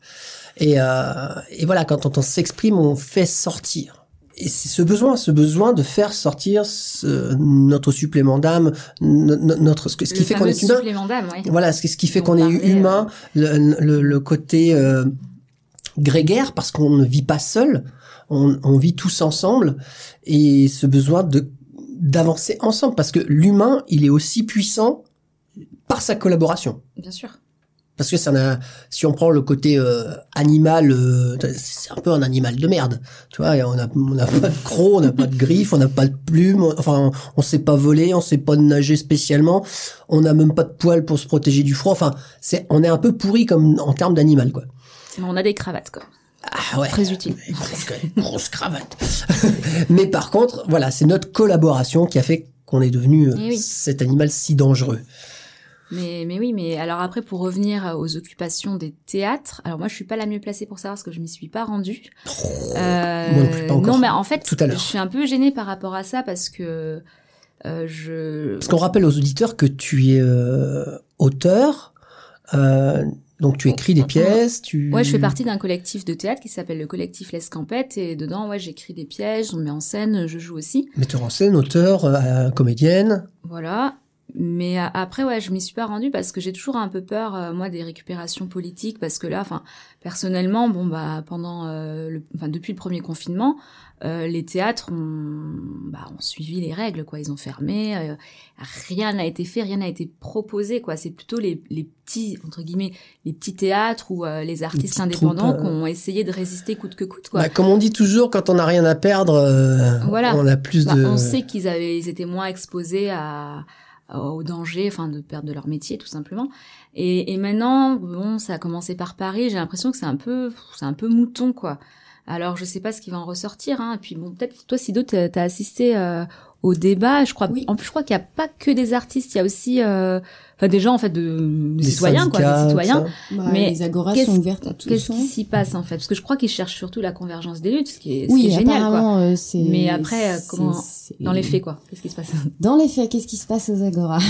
Et, euh, et voilà, quand on, on s'exprime, on fait sortir. Et c'est ce besoin, ce besoin de faire sortir ce- notre supplément d'âme, no- no- notre ce, qui fait qu'on est humain. supplément d'âme, ouais. Voilà, ce, qui- ce qui fait qu'on on est humain, le, le, le côté euh, grégaire, parce qu'on ne vit pas seul, on, on vit tous ensemble, et ce besoin de d'avancer ensemble, parce que l'humain, il est aussi puissant par sa collaboration. Bien sûr. Parce que ça n'a, si on prend le côté euh, animal, euh, c'est un peu un animal de merde. Tu vois, on a, on n'a pas de crocs, on n'a pas de griffes, on n'a pas de plumes, on- enfin, on sait pas voler, on sait pas nager spécialement, on n'a même pas de poils pour se protéger du froid. Enfin, c'est, on est un peu pourri comme en termes d'animal, quoi. On a des cravates, quoi. Ah ouais. Très utile. Grosse, grosse cravate. <laughs> Mais par contre, voilà, c'est notre collaboration qui a fait qu'on est devenu euh, Eh oui. cet animal si dangereux. Mais, mais oui, mais alors après, pour revenir aux occupations des théâtres, alors moi, je suis pas la mieux placée pour savoir parce que je m'y suis pas rendue. Euh, Moi non plus, pas encore. Non, mais en fait, Tout à l'heure. je suis un peu gênée par rapport à ça parce que euh, je. Parce qu'on rappelle aux auditeurs que tu es euh, auteur, euh, donc tu écris des pièces, tu... Ouais, je fais partie d'un collectif de théâtre qui s'appelle le collectif L'Escampette et dedans, ouais, j'écris des pièges, on met en scène, je joue aussi. Metteur en scène, auteur, euh, comédienne. Voilà. Mais euh, après, ouais, je m'y suis pas rendue parce que j'ai toujours un peu peur, euh, moi, des récupérations politiques, parce que là, enfin, personnellement, bon, bah, pendant, euh, le, enfin, depuis le premier confinement, euh, les théâtres ont, bah, ont suivi les règles, quoi. Ils ont fermé, euh, rien n'a été fait, rien n'a été proposé, quoi. C'est plutôt les, les petits, entre guillemets, les petits théâtres ou euh, les artistes indépendants qui ont essayé de résister coûte que coûte, quoi. Bah, comme on dit toujours, quand on n'a rien à perdre, euh, Voilà. on a plus Bah, de... On sait qu'ils avaient, ils étaient moins exposés à, au danger, enfin de perdre de leur métier tout simplement. Et, et maintenant, bon, ça a commencé par Paris. J'ai l'impression que c'est un peu, c'est un peu mouton quoi. Alors je sais pas ce qui va en ressortir. Hein. Et puis bon, peut-être toi, Sido, t'as as assisté euh, au débat. Je crois. Oui. En plus, je crois qu'il y a pas que des artistes. Il y a aussi, euh, enfin des gens en fait de, des des citoyens quoi, des citoyens. Bah, Mais les agoras qu'est-ce- sont ouvertes à tous. Qu'est-ce hein. qui s'y passe en fait? Parce que je crois qu'ils cherchent surtout la convergence des luttes, ce qui est, ce Oui, qui est génial quoi. euh, c'est. Mais après, c'est- comment- c'est- Dans les faits quoi, qu'est-ce qui se passe? <laughs> Dans les faits, qu'est-ce qui se passe aux agoras?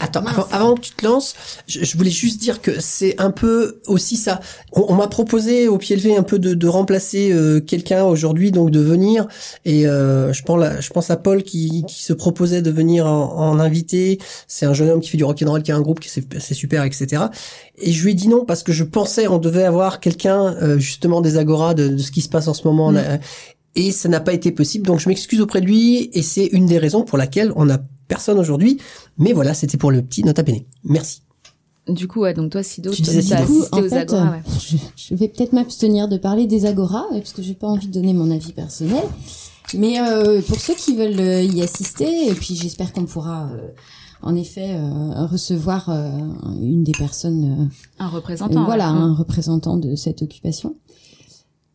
Attends, Mince. avant, avant que tu te lances, je, je voulais juste dire que c'est un peu aussi ça. On, on m'a proposé au pied levé un peu de, de remplacer euh, quelqu'un aujourd'hui, donc de venir. Et euh, je, pense à, je pense à Paul qui, qui se proposait de venir en, en invité. C'est un jeune homme qui fait du rock'n'roll, qui a un groupe qui c'est super, etc. Et je lui ai dit non parce que je pensais on devait avoir quelqu'un euh, justement des agoras de, de ce qui se passe en ce moment. Mm. Et ça n'a pas été possible, donc je m'excuse auprès de lui, et c'est une des raisons pour laquelle on n'a personne aujourd'hui. Mais voilà, c'était pour le petit nota bene. Merci. Du coup, ouais, donc toi, Sido, Tu disais as Sido. assisté en aux fait, Agora, ouais. je, je vais peut-être m'abstenir de parler des agoras, euh, parce que j'ai pas envie de donner mon avis personnel. Mais euh, pour ceux qui veulent euh, y assister, et puis j'espère qu'on pourra euh, en effet euh, recevoir euh, une des personnes euh, Un Euh, représentant. voilà, ouais. un représentant de cette occupation.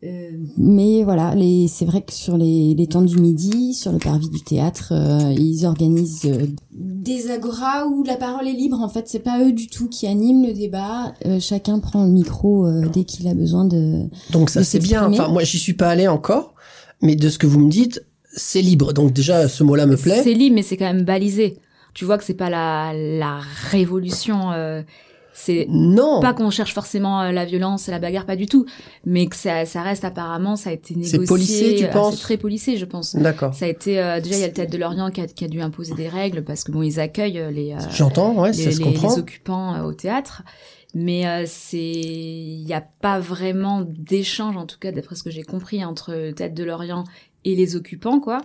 Euh, mais voilà, les, c'est vrai que sur les, les temps du midi, sur le parvis du théâtre, euh, ils organisent euh, des agoras où la parole est libre. En fait, c'est pas eux du tout qui animent le débat. Euh, chacun prend le micro euh, dès qu'il a besoin de. Donc ça De c'est bien. Enfin moi j'y suis pas allé encore, mais de ce que vous me dites, c'est libre. Donc déjà ce mot-là me plaît. C'est libre, mais c'est quand même balisé. Tu vois que c'est pas la, la révolution. euh, c'est Non. pas qu'on cherche forcément euh, la violence et la bagarre, pas du tout. Mais que ça, ça reste apparemment, ça a été négocié. policé, tu euh, penses C'est très policé, je pense. D'accord. Ça a été euh, déjà il y a le tête de l'Orient qui a, qui a dû imposer des règles parce que bon ils accueillent euh, les euh, J'entends, ouais, les, ça se les- comprend. les occupants au théâtre. Mais euh, c'est, il n'y a pas vraiment d'échange, en tout cas d'après ce que j'ai compris, entre Tête de l'Orient et les occupants, quoi.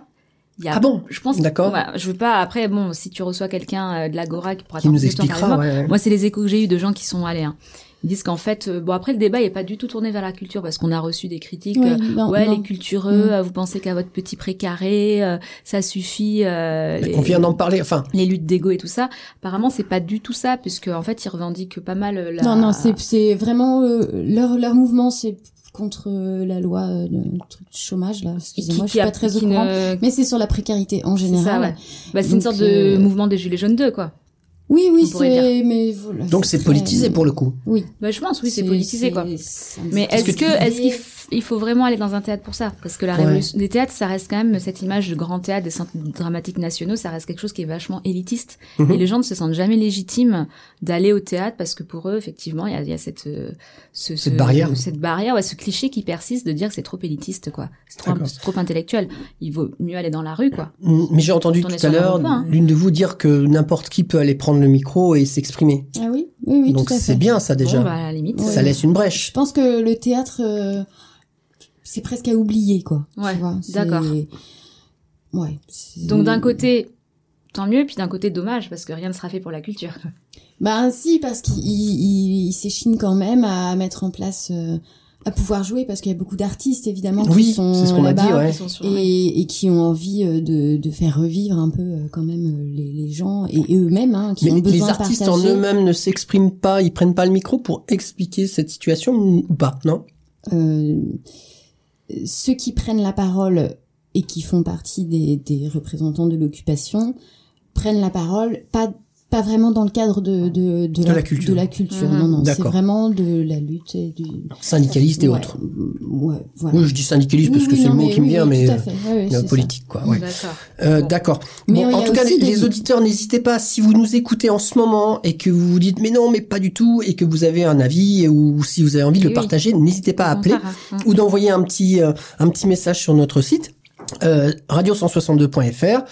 Il y a, Ah bon Je pense. D'accord. ouais, je veux pas. Après, bon, si tu reçois quelqu'un euh, de l'Agora qui pourra Qui nous expliquera. moi, ouais, ouais. moi, c'est les échos que j'ai eu de gens qui sont allés. hein. Ils disent qu'en fait, euh, bon après le débat, il est pas du tout tourné vers la culture parce qu'on a reçu des critiques. Ouais, euh, non, ouais, non. les cultureux, Mm. euh, vous pensez qu'à votre petit précaré, euh, ça suffit. euh, les- On vient d'en parler. Enfin, les luttes d'ego et tout ça. Apparemment, c'est pas du tout ça, puisque en fait, ils revendiquent pas mal la. Non, non, c'est c'est vraiment euh, leur leur mouvement, c'est contre euh, la loi euh, de truc de chômage là. Excusez-moi, je suis pas très au courant. ne- Mais c'est sur la précarité en général. ça, ouais. Bah, c'est une sorte de euh, mouvement des Gilets jaunes 2, quoi. Oui, oui, c'est. Mais voilà, Donc c'est politisé pour le coup. Oui. Bah, je pense, oui, c'est politisé, quoi. Mais est-ce que est-ce qu'il il faut vraiment aller dans un théâtre pour ça Parce que la Ouais. révolution des théâtres, ça reste quand même cette image de grand théâtre, des centres dramatiques nationaux, ça reste quelque chose qui est vachement élitiste. Mhm. Et les gens ne se sentent jamais légitimes d'aller au théâtre parce que pour eux, effectivement, il y a, il y a cette, euh, ce, Cette ce- barrière. cette barrière, ouais, ce cliché qui persiste de dire que c'est trop élitiste, quoi. C'est trop, trop intellectuel. Il vaut mieux aller dans la rue, quoi. Mm, Mais j'ai entendu tout à l'heure hein. l'une de vous dire que n'importe qui peut aller prendre le micro et s'exprimer. Ah oui, oui, oui, Donc tout à c'est bien ça déjà. Bon, bah, à la limite. Ça laisse une Je brèche. pense que le théâtre, euh, c'est presque à oublier, quoi. Ouais, d'accord. Ouais. Donc d'un côté, tant mieux, puis d'un côté, dommage, parce que rien ne sera fait pour la culture. <laughs> Ben si, parce qu'il il, il s'échine quand même à mettre en place, euh, à pouvoir jouer, parce qu'il y a beaucoup d'artistes, évidemment, Oui, qui sont ce là-bas. ouais. Ils sont sur- Et, et qui ont envie euh, de, de faire revivre un peu euh, quand même les, les gens et, et eux-mêmes hein, qui Mais ont les besoin artistes de en eux-mêmes ne s'expriment pas, ils prennent pas le micro pour expliquer cette situation ou pas, non? Euh, ceux qui prennent la parole et qui font partie des, représentants de l'occupation prennent la parole pas pas vraiment dans le cadre de de, De la, la culture. de la culture Mhm. non non c'est D'accord. vraiment de la lutte et du Syndicalistes et Ouais, autres. ouais voilà Oui, je dis syndicaliste parce Oui, que oui, c'est le mot qui me vient, mais tout à fait. Ouais, ouais, euh, c'est ça. politique, quoi. Ouais. D'accord. Euh, Bon. Bon, en tout cas, les, des- les auditeurs, n'hésitez pas, si vous nous écoutez en ce moment et que vous vous dites mais non, mais pas du tout, et que vous avez un avis ou si vous avez envie de Oui, le partager, n'hésitez pas à appeler hein. ou d'envoyer un petit euh, un petit message sur notre site euh, radio162.fr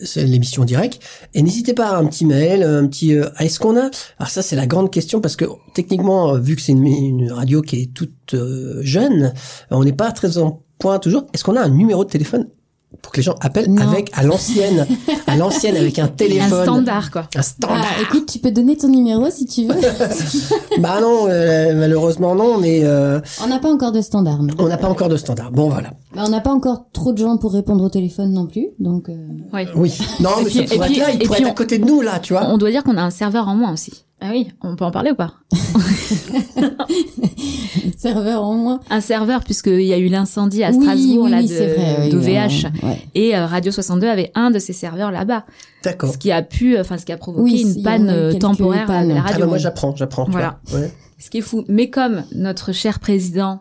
c'est l'émission directe et n'hésitez pas à un petit mail un petit euh, est-ce qu'on a? Alors ça c'est la grande question parce que techniquement euh, vu que c'est une, une radio qui est toute euh, jeune on n'est pas très en point toujours. Est-ce qu'on a un numéro de téléphone pour que les gens appellent Non. avec à l'ancienne à l'ancienne avec un <laughs> téléphone Un standard, quoi. un standard Ah, écoute, tu peux donner ton numéro si tu veux. <laughs> bah non euh, malheureusement non mais euh, on n'a pas encore de standard. non. on n'a pas encore de standard bon voilà Bah, on n'a pas encore trop de gens pour répondre au téléphone non plus, donc. euh, Oui. oui non Et mais puis- ça pourrait et puis- être là il pourrait être à on- côté de nous là tu vois On doit dire qu'on a un serveur en moins aussi. Ah oui, on peut en parler ou pas <laughs> serveur en moins. Un serveur, puisqu'il y a eu l'incendie à Oui, Strasbourg oui, là, oui, de- c'est vrai, oui, d'OVH. ouais, ouais. Et euh, Radio 62 avait un de ces serveurs là-bas. d'accord Ce qui a pu, enfin, ce qui a provoqué Oui, une a panne eu euh, temporaire pannes. de la Ah radio. bah moi j'apprends, j'apprends. Voilà. Ouais. Ce qui est fou. Mais comme notre cher président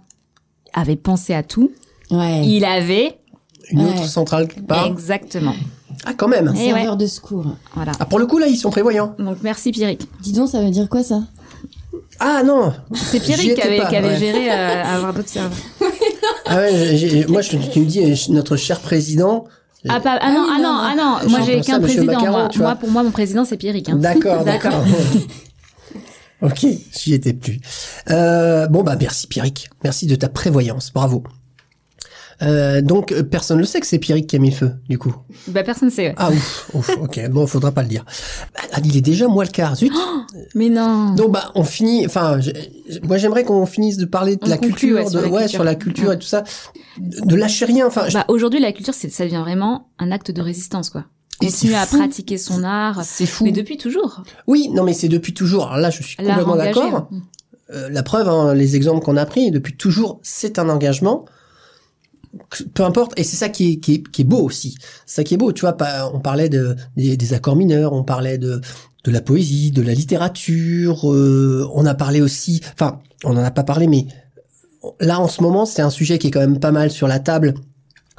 avait pensé à tout, Ouais. il avait Une Ouais. autre centrale quelque part. exactement. Ah quand même. Un Eh ouais. serveur de secours. Voilà. Ah pour le coup là ils sont prévoyants. Donc merci Pierrick. Dis donc, ça veut dire quoi ça? Ah non. C'est Pierrick qui avait, pas, qui avait ouais. géré euh, avoir d'autres serveurs. <laughs> Ah ouais, moi je te tu me dis euh, notre cher président. Ah, pas, ah Ah non, ah non, non, ah non. non, moi j'ai qu'un président. Macaron, moi. pour moi, mon président c'est Pierrick. Hein. D'accord, <laughs> D'accord. d'accord. ok, j'y étais plus. Euh, bon bah merci Pierrick, merci de ta prévoyance, bravo. Euh, donc euh, personne ne le sait que c'est Pierrick qui a mis le feu du coup. Bah personne sait. ouais. Ah ouf, ouf, ok, bon faudra pas le dire. Ah, il est déjà moi le quart, zut. <gasps> Mais non. Donc bah on finit. Enfin, moi j'aimerais qu'on finisse de parler de On la conclut, culture, ouais, sur de, la ouais, culture. sur la culture et tout ça, de, de lâcher rien. Enfin, Bah aujourd'hui, la culture, c'est, ça devient vraiment un acte de résistance, quoi. C'est à pratiquer son art, c'est fou. mais depuis toujours. Oui, non mais c'est depuis toujours. Alors là, je suis complètement d'accord. Euh, la preuve, hein, les exemples qu'on a pris, depuis toujours, c'est un engagement. Peu importe, et c'est ça qui est, qui, est, qui est beau aussi. Ça qui est beau, tu vois. On parlait de, des, des accords mineurs, on parlait de, de la poésie, de la littérature. euh, on a parlé aussi, enfin, on n'en a pas parlé, mais là en ce moment, c'est un sujet qui est quand même pas mal sur la table,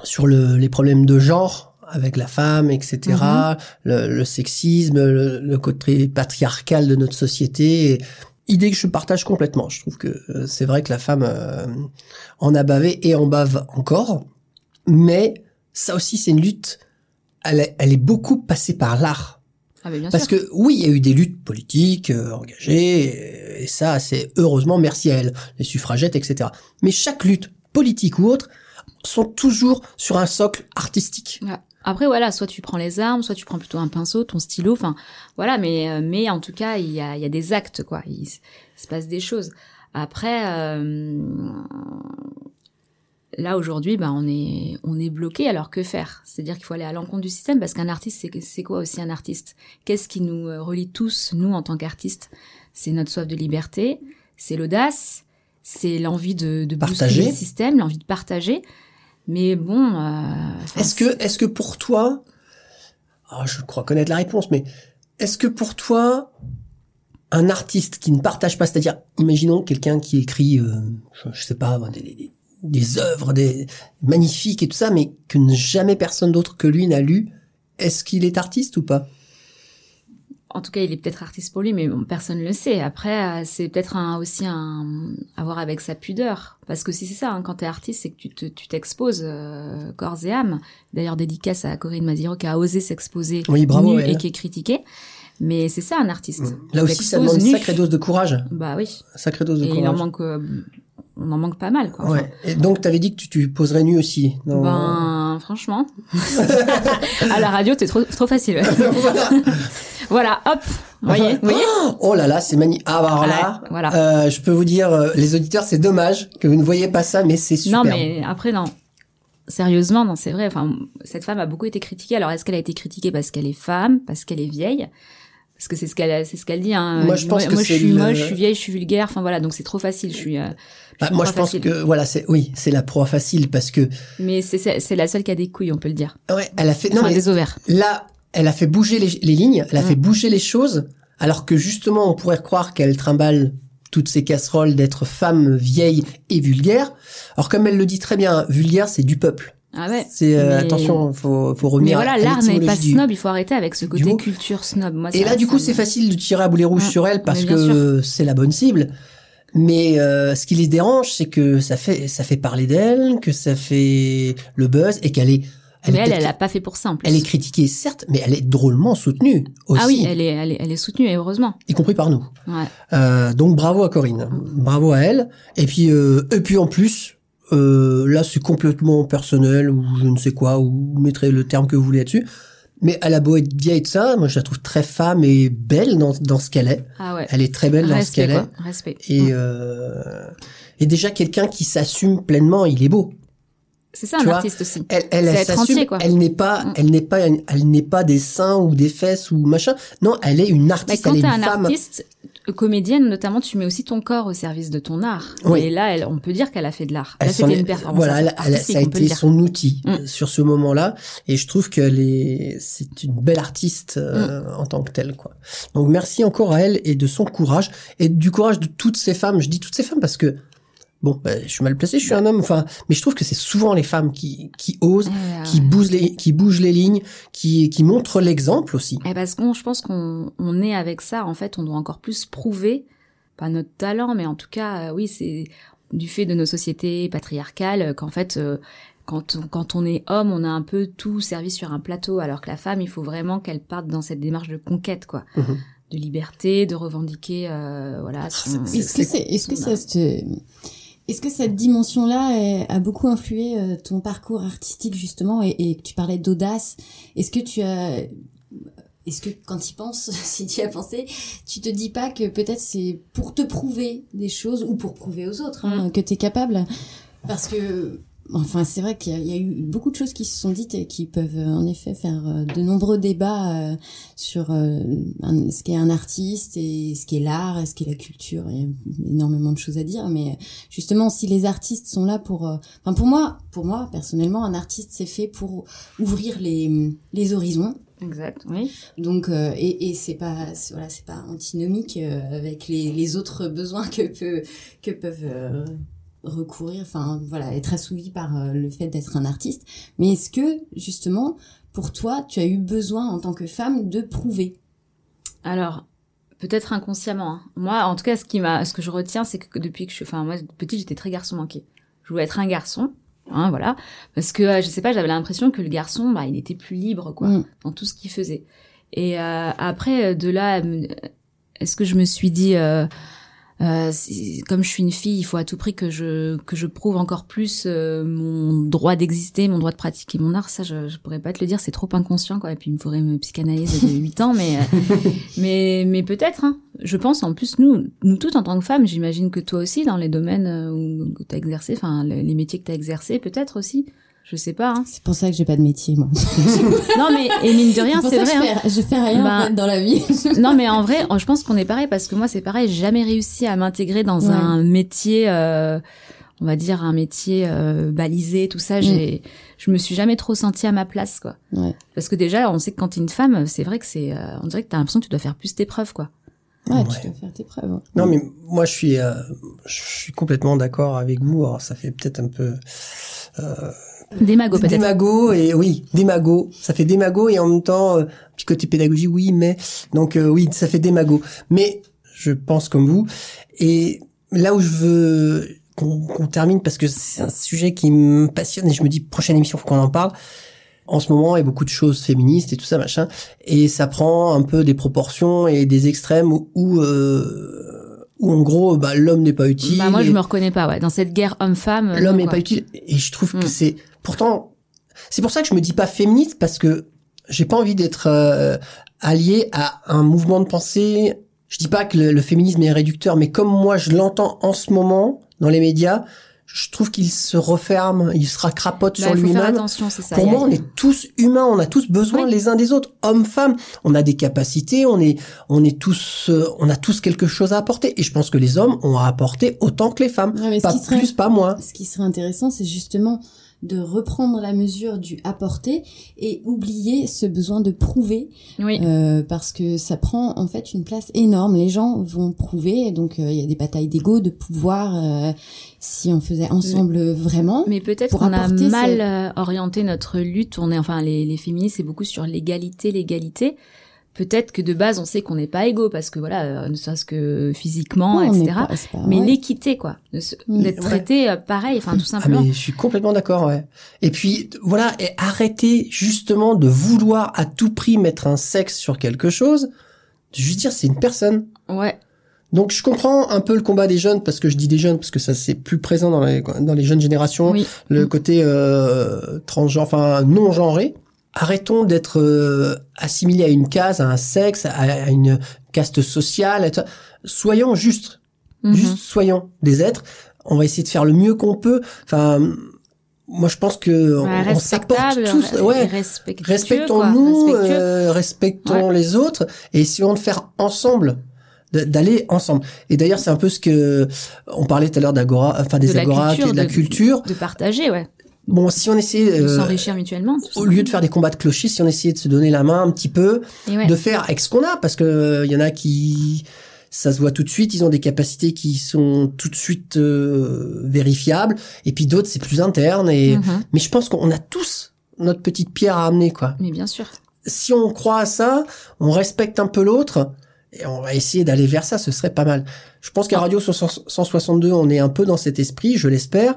sur le, les problèmes de genre avec la femme, etc. Mhm. le, le sexisme, le, le côté patriarcal de notre société. Et idée que je partage complètement. Je trouve que euh, c'est vrai que la femme euh, en a bavé et en bave encore, mais ça aussi c'est une lutte. Elle est, elle est beaucoup passée par l'art. Ah, bien Parce sûr. que oui, il y a eu des luttes politiques euh, engagées, et, et ça, c'est heureusement merci à elles, les suffragettes, etc. Mais chaque lutte, politique ou autre, sont toujours sur un socle artistique. Ouais. Après, voilà, soit tu prends les armes, soit tu prends plutôt un pinceau, ton stylo, enfin, voilà, mais, euh, mais en tout cas, il y a, il y a des actes, quoi. Il, se passe des choses. Après, euh, là, aujourd'hui, bah, on est, on est bloqué, alors que faire? C'est-à-dire qu'il faut aller à l'encontre du système, parce qu'un artiste, c'est, quoi aussi un artiste? Qu'est-ce qui nous euh, relie tous, nous, en tant qu'artistes? C'est notre soif de liberté, c'est l'audace, c'est l'envie de, de Partager. le système, l'envie de partager. Mais bon, euh, Est-ce que, est-ce que pour toi, ah, je crois connaître la réponse, mais est-ce que pour toi, un artiste qui ne partage pas, c'est-à-dire, imaginons quelqu'un qui écrit, euh, je, je sais pas, des, des, des œuvres des, magnifiques et tout ça, mais que jamais personne d'autre que lui n'a lu, est-ce qu'il est artiste ou pas? En tout cas, il est peut-être artiste pour lui, mais bon, personne ne le sait. Après, euh, c'est peut-être un, aussi un, à voir avec sa pudeur. Parce que si c'est ça, hein, quand t'es artiste, c'est que tu te- tu t'exposes euh, corps et âme. D'ailleurs, dédicace à Corinne Maziro qui a osé s'exposer Oui, bravo et qui est critiquée. Mais c'est ça un artiste. Là aussi, ça demande une sacrée dose de courage. Bah oui. Sacrée dose de Et il en courage. manque, euh, on en manque pas mal, quoi. Ouais. Et donc, t'avais dit que tu, tu poserais nu aussi. dans- Ben, franchement, <laughs> à la radio, c'est trop, trop facile. <laughs> voilà. voilà, hop, voyez, vous voyez Oh là là, c'est magnifique. Ah, bah, alors là, Ouais, voilà. euh, je peux vous dire, euh, les auditeurs, c'est dommage que vous ne voyez pas ça, mais c'est super. Non, mais après, non. Sérieusement, non, c'est vrai. Enfin, cette femme a beaucoup été critiquée. Alors, est-ce qu'elle a été critiquée parce qu'elle est femme, parce qu'elle est vieille? Parce que c'est ce qu'elle, c'est ce qu'elle dit. Hein. Moi, je pense que moi, c'est je suis le- moche, je suis vieille, je suis vulgaire. Enfin voilà, donc c'est trop facile. Je suis. euh, Bah, moi, je pense facile. que voilà, c'est oui, c'est la proie facile parce que Mais c'est la seule qui a des couilles, on peut le dire. ouais, elle a fait non mais des ovaires. là, elle a fait bouger les, les lignes, elle a Mm. fait bouger les choses, alors que justement, on pourrait croire qu'elle trimballe toutes ces casseroles d'être femme vieille et vulgaire. Alors comme elle le dit très bien, vulgaire, c'est du peuple. Ah ouais. C'est euh, Mais- attention, faut faut Mais revenir. voilà, à l'art n'est pas du- snob. Il faut arrêter avec ce côté culture snob. Moi, Et là, du coup, c'est facile de tirer à boulet rouge Mm. sur elle parce Mais que c'est la bonne cible. Mais euh, ce qui les dérange, c'est que ça fait ça fait parler d'elle, que ça fait le buzz et qu'elle est elle, Mais est elle, elle a pas fait pour ça en plus. elle est critiquée certes, mais elle est drôlement soutenue aussi, Ah oui, elle est, elle est, elle est soutenue et heureusement. y compris par nous. Ouais. Euh, donc bravo à Corinne, bravo à elle. Et puis euh, et puis en plus. Euh, là, c'est complètement personnel ou je ne sais quoi, ou vous mettrez le terme que vous voulez là-dessus. Mais elle a beau être vieille de ça, moi je la trouve très femme et belle dans, dans ce qu'elle est. Ah ouais. Elle est très belle dans ce qu'elle est. Respect. Et, Mm. euh, et déjà quelqu'un qui s'assume pleinement, il est beau. C'est ça tu un vois, artiste aussi. Elle, elle, elle s'assume. Elle n'est pas, Mm. elle n'est pas, elle n'est pas des seins ou des fesses ou machin. Non, elle est une artiste. quand elle est une un femme. artiste, comédienne notamment, tu mets aussi ton corps au service de ton art. Oui. Et là, elle, on peut dire qu'elle a fait de l'art. Elle Là, c'était une performance voilà, elle- ça a été son outil Mm. euh, sur ce moment-là, et je trouve qu'elle est, c'est une belle artiste euh, Mm. en tant que telle, quoi. Donc merci encore à elle et de son courage et du courage de toutes ces femmes. Je dis toutes ces femmes parce que bon, bah, je suis mal placé, je suis un homme, enfin, mais je trouve que c'est souvent les femmes qui qui osent, qui ouais. bougent les, qui bougent les lignes, qui qui montrent l'exemple aussi. Et parce qu'on, je pense qu'on on est avec ça. En fait, on doit encore plus prouver, pas notre talent, mais en tout cas, euh, oui, c'est du fait de nos sociétés patriarcales euh, qu'en fait, euh, quand on, quand on est homme, on a un peu tout servi sur un plateau, alors que la femme, il faut vraiment qu'elle parte dans cette démarche de conquête, quoi, Mhm. de liberté, de revendiquer, euh, voilà. son- c'est- Est-ce que c'est, est-ce que ça est-ce que cette dimension-là a beaucoup influé euh, ton parcours artistique justement et, et que tu parlais d'audace. Est-ce que tu as, est-ce que quand tu y penses, <laughs> si tu y as pensé, tu te dis pas que peut-être c'est pour te prouver des choses ou pour prouver aux autres hein, que tu es capable? Parce que Enfin, c'est vrai qu'il y, a- il y a eu beaucoup de choses qui se sont dites et qui peuvent euh, en effet faire euh, de nombreux débats euh, sur un- ce qu'est un artiste et ce qu'est l'art et ce qu'est la culture. Il y a énormément de choses à dire, mais justement, si les artistes sont là pour, enfin pour moi, pour moi personnellement, un artiste c'est fait pour ouvrir les les horizons. Exact, oui. Donc euh, et, et c'est pas voilà c'est pas antinomique euh, avec les, les autres besoins que peut que peuvent euh, recourir enfin voilà être assouvis par euh, le fait d'être un artiste mais est-ce que justement pour toi tu as eu besoin en tant que femme de prouver? Alors, peut-être inconsciemment. hein. Moi, en tout cas, ce qui m'a, ce que je retiens, c'est que depuis que je suis, enfin, moi, petite, j'étais très garçon manqué. Je voulais être un garçon, hein, voilà, parce que euh, je sais pas, j'avais l'impression que le garçon, bah, il était plus libre, quoi, Mm. dans tout ce qu'il faisait. Et euh, après, euh, de là, est-ce que je me suis dit, euh, euh, comme je suis une fille, il faut à tout prix que je que je prouve encore plus euh, mon droit d'exister, mon droit de pratiquer mon art. Ça, je, je pourrais pas te le dire, c'est trop inconscient, quoi. Et puis il me faudrait me psychanalyse de 8 ans, mais euh, <laughs> mais mais peut-être. Hein. Je pense en plus nous nous toutes en tant que femmes, j'imagine que toi aussi dans les domaines euh, où que t'as exercé, enfin les les métiers que t'as exercé, peut-être aussi. Je sais pas. Hein. c'est pour ça que j'ai pas de métier moi <laughs> Non mais et mine de rien, c'est vrai. que hein. je, fais, je fais rien Bah, en fait, dans la vie <laughs> Non, mais en vrai, je pense qu'on est pareil parce que moi, c'est pareil. J'ai jamais réussi à m'intégrer dans Ouais. un métier, euh, on va dire un métier euh, balisé, tout ça, j'ai, je me suis jamais trop sentie à ma place, quoi. Ouais. Parce que déjà, on sait que quand t'es une femme, c'est vrai que c'est, euh, on dirait que t'as l'impression que tu dois faire plus tes preuves, quoi. Ouais, Ouais. tu dois faire tes preuves. Non, mais moi, je suis, euh, je suis complètement d'accord avec vous. Alors, ça fait peut-être un peu Démago peut-être. démago et oui, démago. Ça fait démago et en même temps, euh, petit côté pédagogie, oui, mais donc euh, oui, ça fait démago. Mais je pense comme vous. Et là où je veux qu'on termine parce que c'est un sujet qui me passionne et je me dis prochaine émission, faut qu'on en parle. En ce moment, il y a beaucoup de choses féministes et tout ça, machin, et ça prend un peu des proportions et des extrêmes où, où, euh, où en gros, bah, l'homme n'est pas utile. Bah, moi, je et- me reconnais pas, ouais. Dans cette guerre homme-femme. l'homme n'est pas utile et je trouve que Mm. c'est pourtant c'est pour ça que je me dis pas féministe parce que j'ai pas envie d'être euh, allié à un mouvement de pensée je dis pas que le, le féminisme est réducteur mais comme moi je l'entends en ce moment dans les médias je trouve qu'il se referme il se crapote Bah, sur lui-même pour moi, on est tous humains, on a tous besoin Oui. les uns des autres, hommes, femmes. On a des capacités, on est, on est tous, euh, on a tous quelque chose à apporter. Et je pense que les hommes ont à apporter autant que les femmes. Ouais, pas serait- plus, pas moins. Ce qui serait intéressant, c'est justement de reprendre la mesure du apporter et oublier ce besoin de prouver Oui. euh, parce que ça prend en fait une place énorme. Les gens vont prouver, donc euh, il y a des batailles d'ego, de pouvoir. euh, si on faisait ensemble vraiment, Mais peut-être qu'on a mal euh, orienté notre lutte. On est, enfin, les, les féministes, c'est beaucoup sur l'égalité, l'égalité. Peut-être que de base, on sait qu'on n'est pas égaux parce que voilà, euh, ne serait-ce que physiquement, etc. pas- c'est pas- Mais ouais. l'équité, quoi, Mm. d'être Ouais. traité euh, pareil, enfin tout Ah simplement. mais je suis complètement d'accord, ouais. Et puis voilà, et arrêter justement de vouloir à tout prix mettre un sexe sur quelque chose. Juste dire c'est une personne. Ouais. Donc je comprends un peu le combat des jeunes parce que je dis des jeunes parce que ça c'est plus présent dans les dans les jeunes générations. Oui. le côté euh, transgenre, enfin non genré. Arrêtons d'être euh, assimilés à une case, à un sexe, à, une caste sociale. et. Soyons justes, Mhm. juste soyons des êtres. On va essayer de faire le mieux qu'on peut. Enfin, moi je pense que Ouais, on, s'apporte tous. et Ouais, respectons-nous, euh, respectons les autres et essayons de faire ensemble d'aller ensemble. Et d'ailleurs, c'est un peu ce que on parlait tout à l'heure d'agora, enfin des De la agora, culture, de la de- culture. de partager, ouais, Bon, si on essayait de euh, s'enrichir mutuellement. au lieu de faire des combats de clochers, si on essayait de se donner la main un petit peu, ouais. de faire avec ce qu'on a, parce que euh, il y en a qui, ça se voit tout de suite, ils ont des capacités qui sont tout de suite euh, vérifiables, et puis d'autres c'est plus interne. Et Mhm. mais je pense qu'on a tous notre petite pierre à amener, quoi. Mais bien sûr. Si on croit à ça, on respecte un peu l'autre. Et on va essayer d'aller vers ça, ce serait pas mal. Je pense qu'à Radio 162, on est un peu dans cet esprit, je l'espère.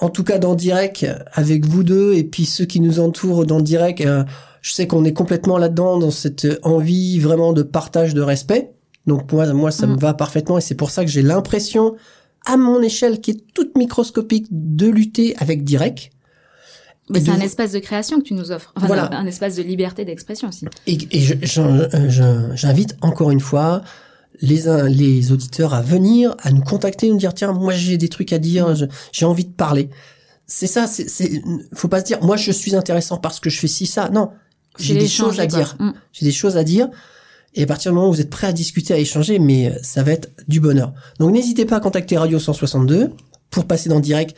En tout cas, dans Direct, avec vous deux et puis ceux qui nous entourent dans Direct, euh, je sais qu'on est complètement là-dedans, dans cette envie vraiment de partage, de respect. Donc moi, moi, ça Mm. me va parfaitement et c'est pour ça que j'ai l'impression, à mon échelle qui est toute microscopique, de lutter avec Direct. Mais c'est un espace de création que tu nous offres. Enfin, Voilà. un espace de liberté d'expression aussi. Et, et je- j'en- euh, je- j'invite encore une fois les, uns- les auditeurs à venir, à nous contacter, nous dire tiens, moi j'ai des trucs à dire, j'ai envie de parler. C'est ça, c'est, faut pas se dire moi je suis intéressant parce que je fais ci ça. Non, j'ai des choses à quoi. dire. Mm. J'ai des choses à dire. Et à partir du moment où vous êtes prêts à discuter, à échanger, mais euh, ça va être du bonheur. Donc n'hésitez pas à contacter Radio 162 pour passer dans le direct.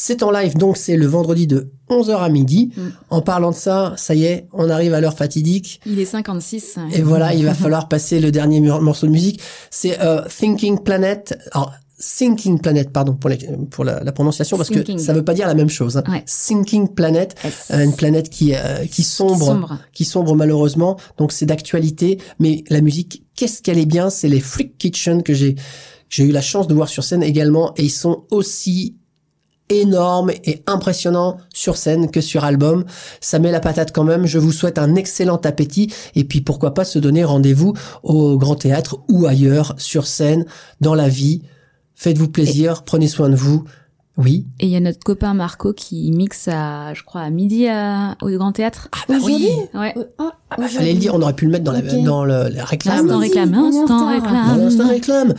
C'est en live, donc c'est le vendredi de 11h à midi. Mm. En parlant de ça, ça y est, on arrive à l'heure fatidique. Il est 56. ouais. Et voilà, il va falloir passer le dernier morceau de musique. C'est euh, Thinking Planet. Alors, Thinking Planet, pardon pour, les- pour la, la prononciation, parce Thinking. que ça veut pas dire la même chose. hein. Ouais. Thinking Planet, euh, une planète qui, euh, qui sombre, Sombre. qui sombre malheureusement. Donc c'est d'actualité, mais la musique, qu'est-ce qu'elle est bien? C'est les Freak Kitchen que j'ai j'ai eu la chance de voir sur scène également, et ils sont aussi énormes et impressionnants sur scène que sur album. Ça met la patate quand même. Je vous souhaite un excellent appétit et puis pourquoi pas se donner rendez-vous au Grand Théâtre ou ailleurs sur scène dans la vie. Faites-vous plaisir, prenez soin de vous. Oui. Et il y a notre copain Marco qui mixe à, je crois, à midi à- au Grand Théâtre. Ah bah oui. Aujourd'hui Ouais. Euh, ah, Ah bah, fallait le dire, on aurait pu le mettre dans la Ok. dans le, la réclame. Instant réclame, instant réclame. Dans l'instant réclame.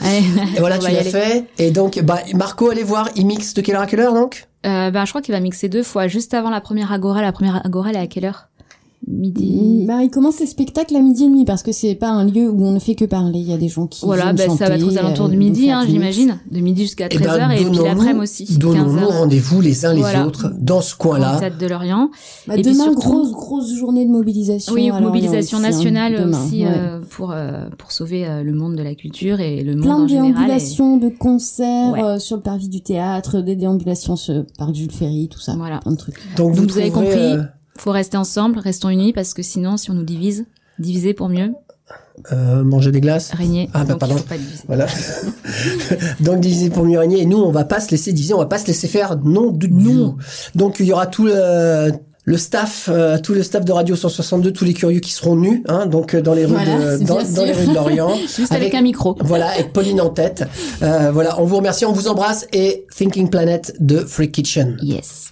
Et voilà, On tu l'as fait. Et donc, bah, Marco, allez voir, il mixe de quelle heure à quelle heure donc Euh, ben, je crois qu'il va mixer deux fois, juste avant la première agora. La première agora, elle est à quelle heure? Midi. Bah, il commence les spectacles à midi et demi parce que c'est pas un lieu où on ne fait que parler. Il y a des gens qui Voilà, bah, ça va être aux alentours de euh, midi, hein, j'imagine. De midi jusqu'à Eh 13h ben, et puis l'après-midi aussi. Donnons-nous 15h. rendez-vous les uns les Voilà. autres dans ce coin-là. De Lorient. Bah, Et puis demain, surtout- grosse, grosse journée de mobilisation. Oui, mobilisation aussi, hein, nationale demain, aussi ouais. euh, pour euh, pour sauver euh, le monde de la culture et le monde Plein en de général. et- déambulations, de concerts Ouais. euh, sur le parvis du théâtre, des déambulations sur le parc Jules Ferry, tout ça. Voilà. Plein de trucs. Donc vous, avez compris. Faut rester ensemble, restons unis parce que sinon, si on nous divise, diviser pour mieux, euh, manger des glaces. régner. Ah, bah, Donc, pardon. pas. Voilà. <laughs> Donc diviser pour mieux régner. Et nous, on va pas se laisser diviser, on va pas se laisser faire non du Non. Donc il y aura tout le, le staff, euh, tout le staff de Radio 162, tous les curieux qui seront nus, hein, donc euh, dans les rues Voilà, de, c'est dans, bien dans les sûr. rues de Lorient. <laughs> Juste avec, un micro. Voilà, avec Pauline en tête. Euh, voilà, on vous remercie, on vous embrasse et Thinking Planet de Free Kitchen. Yes.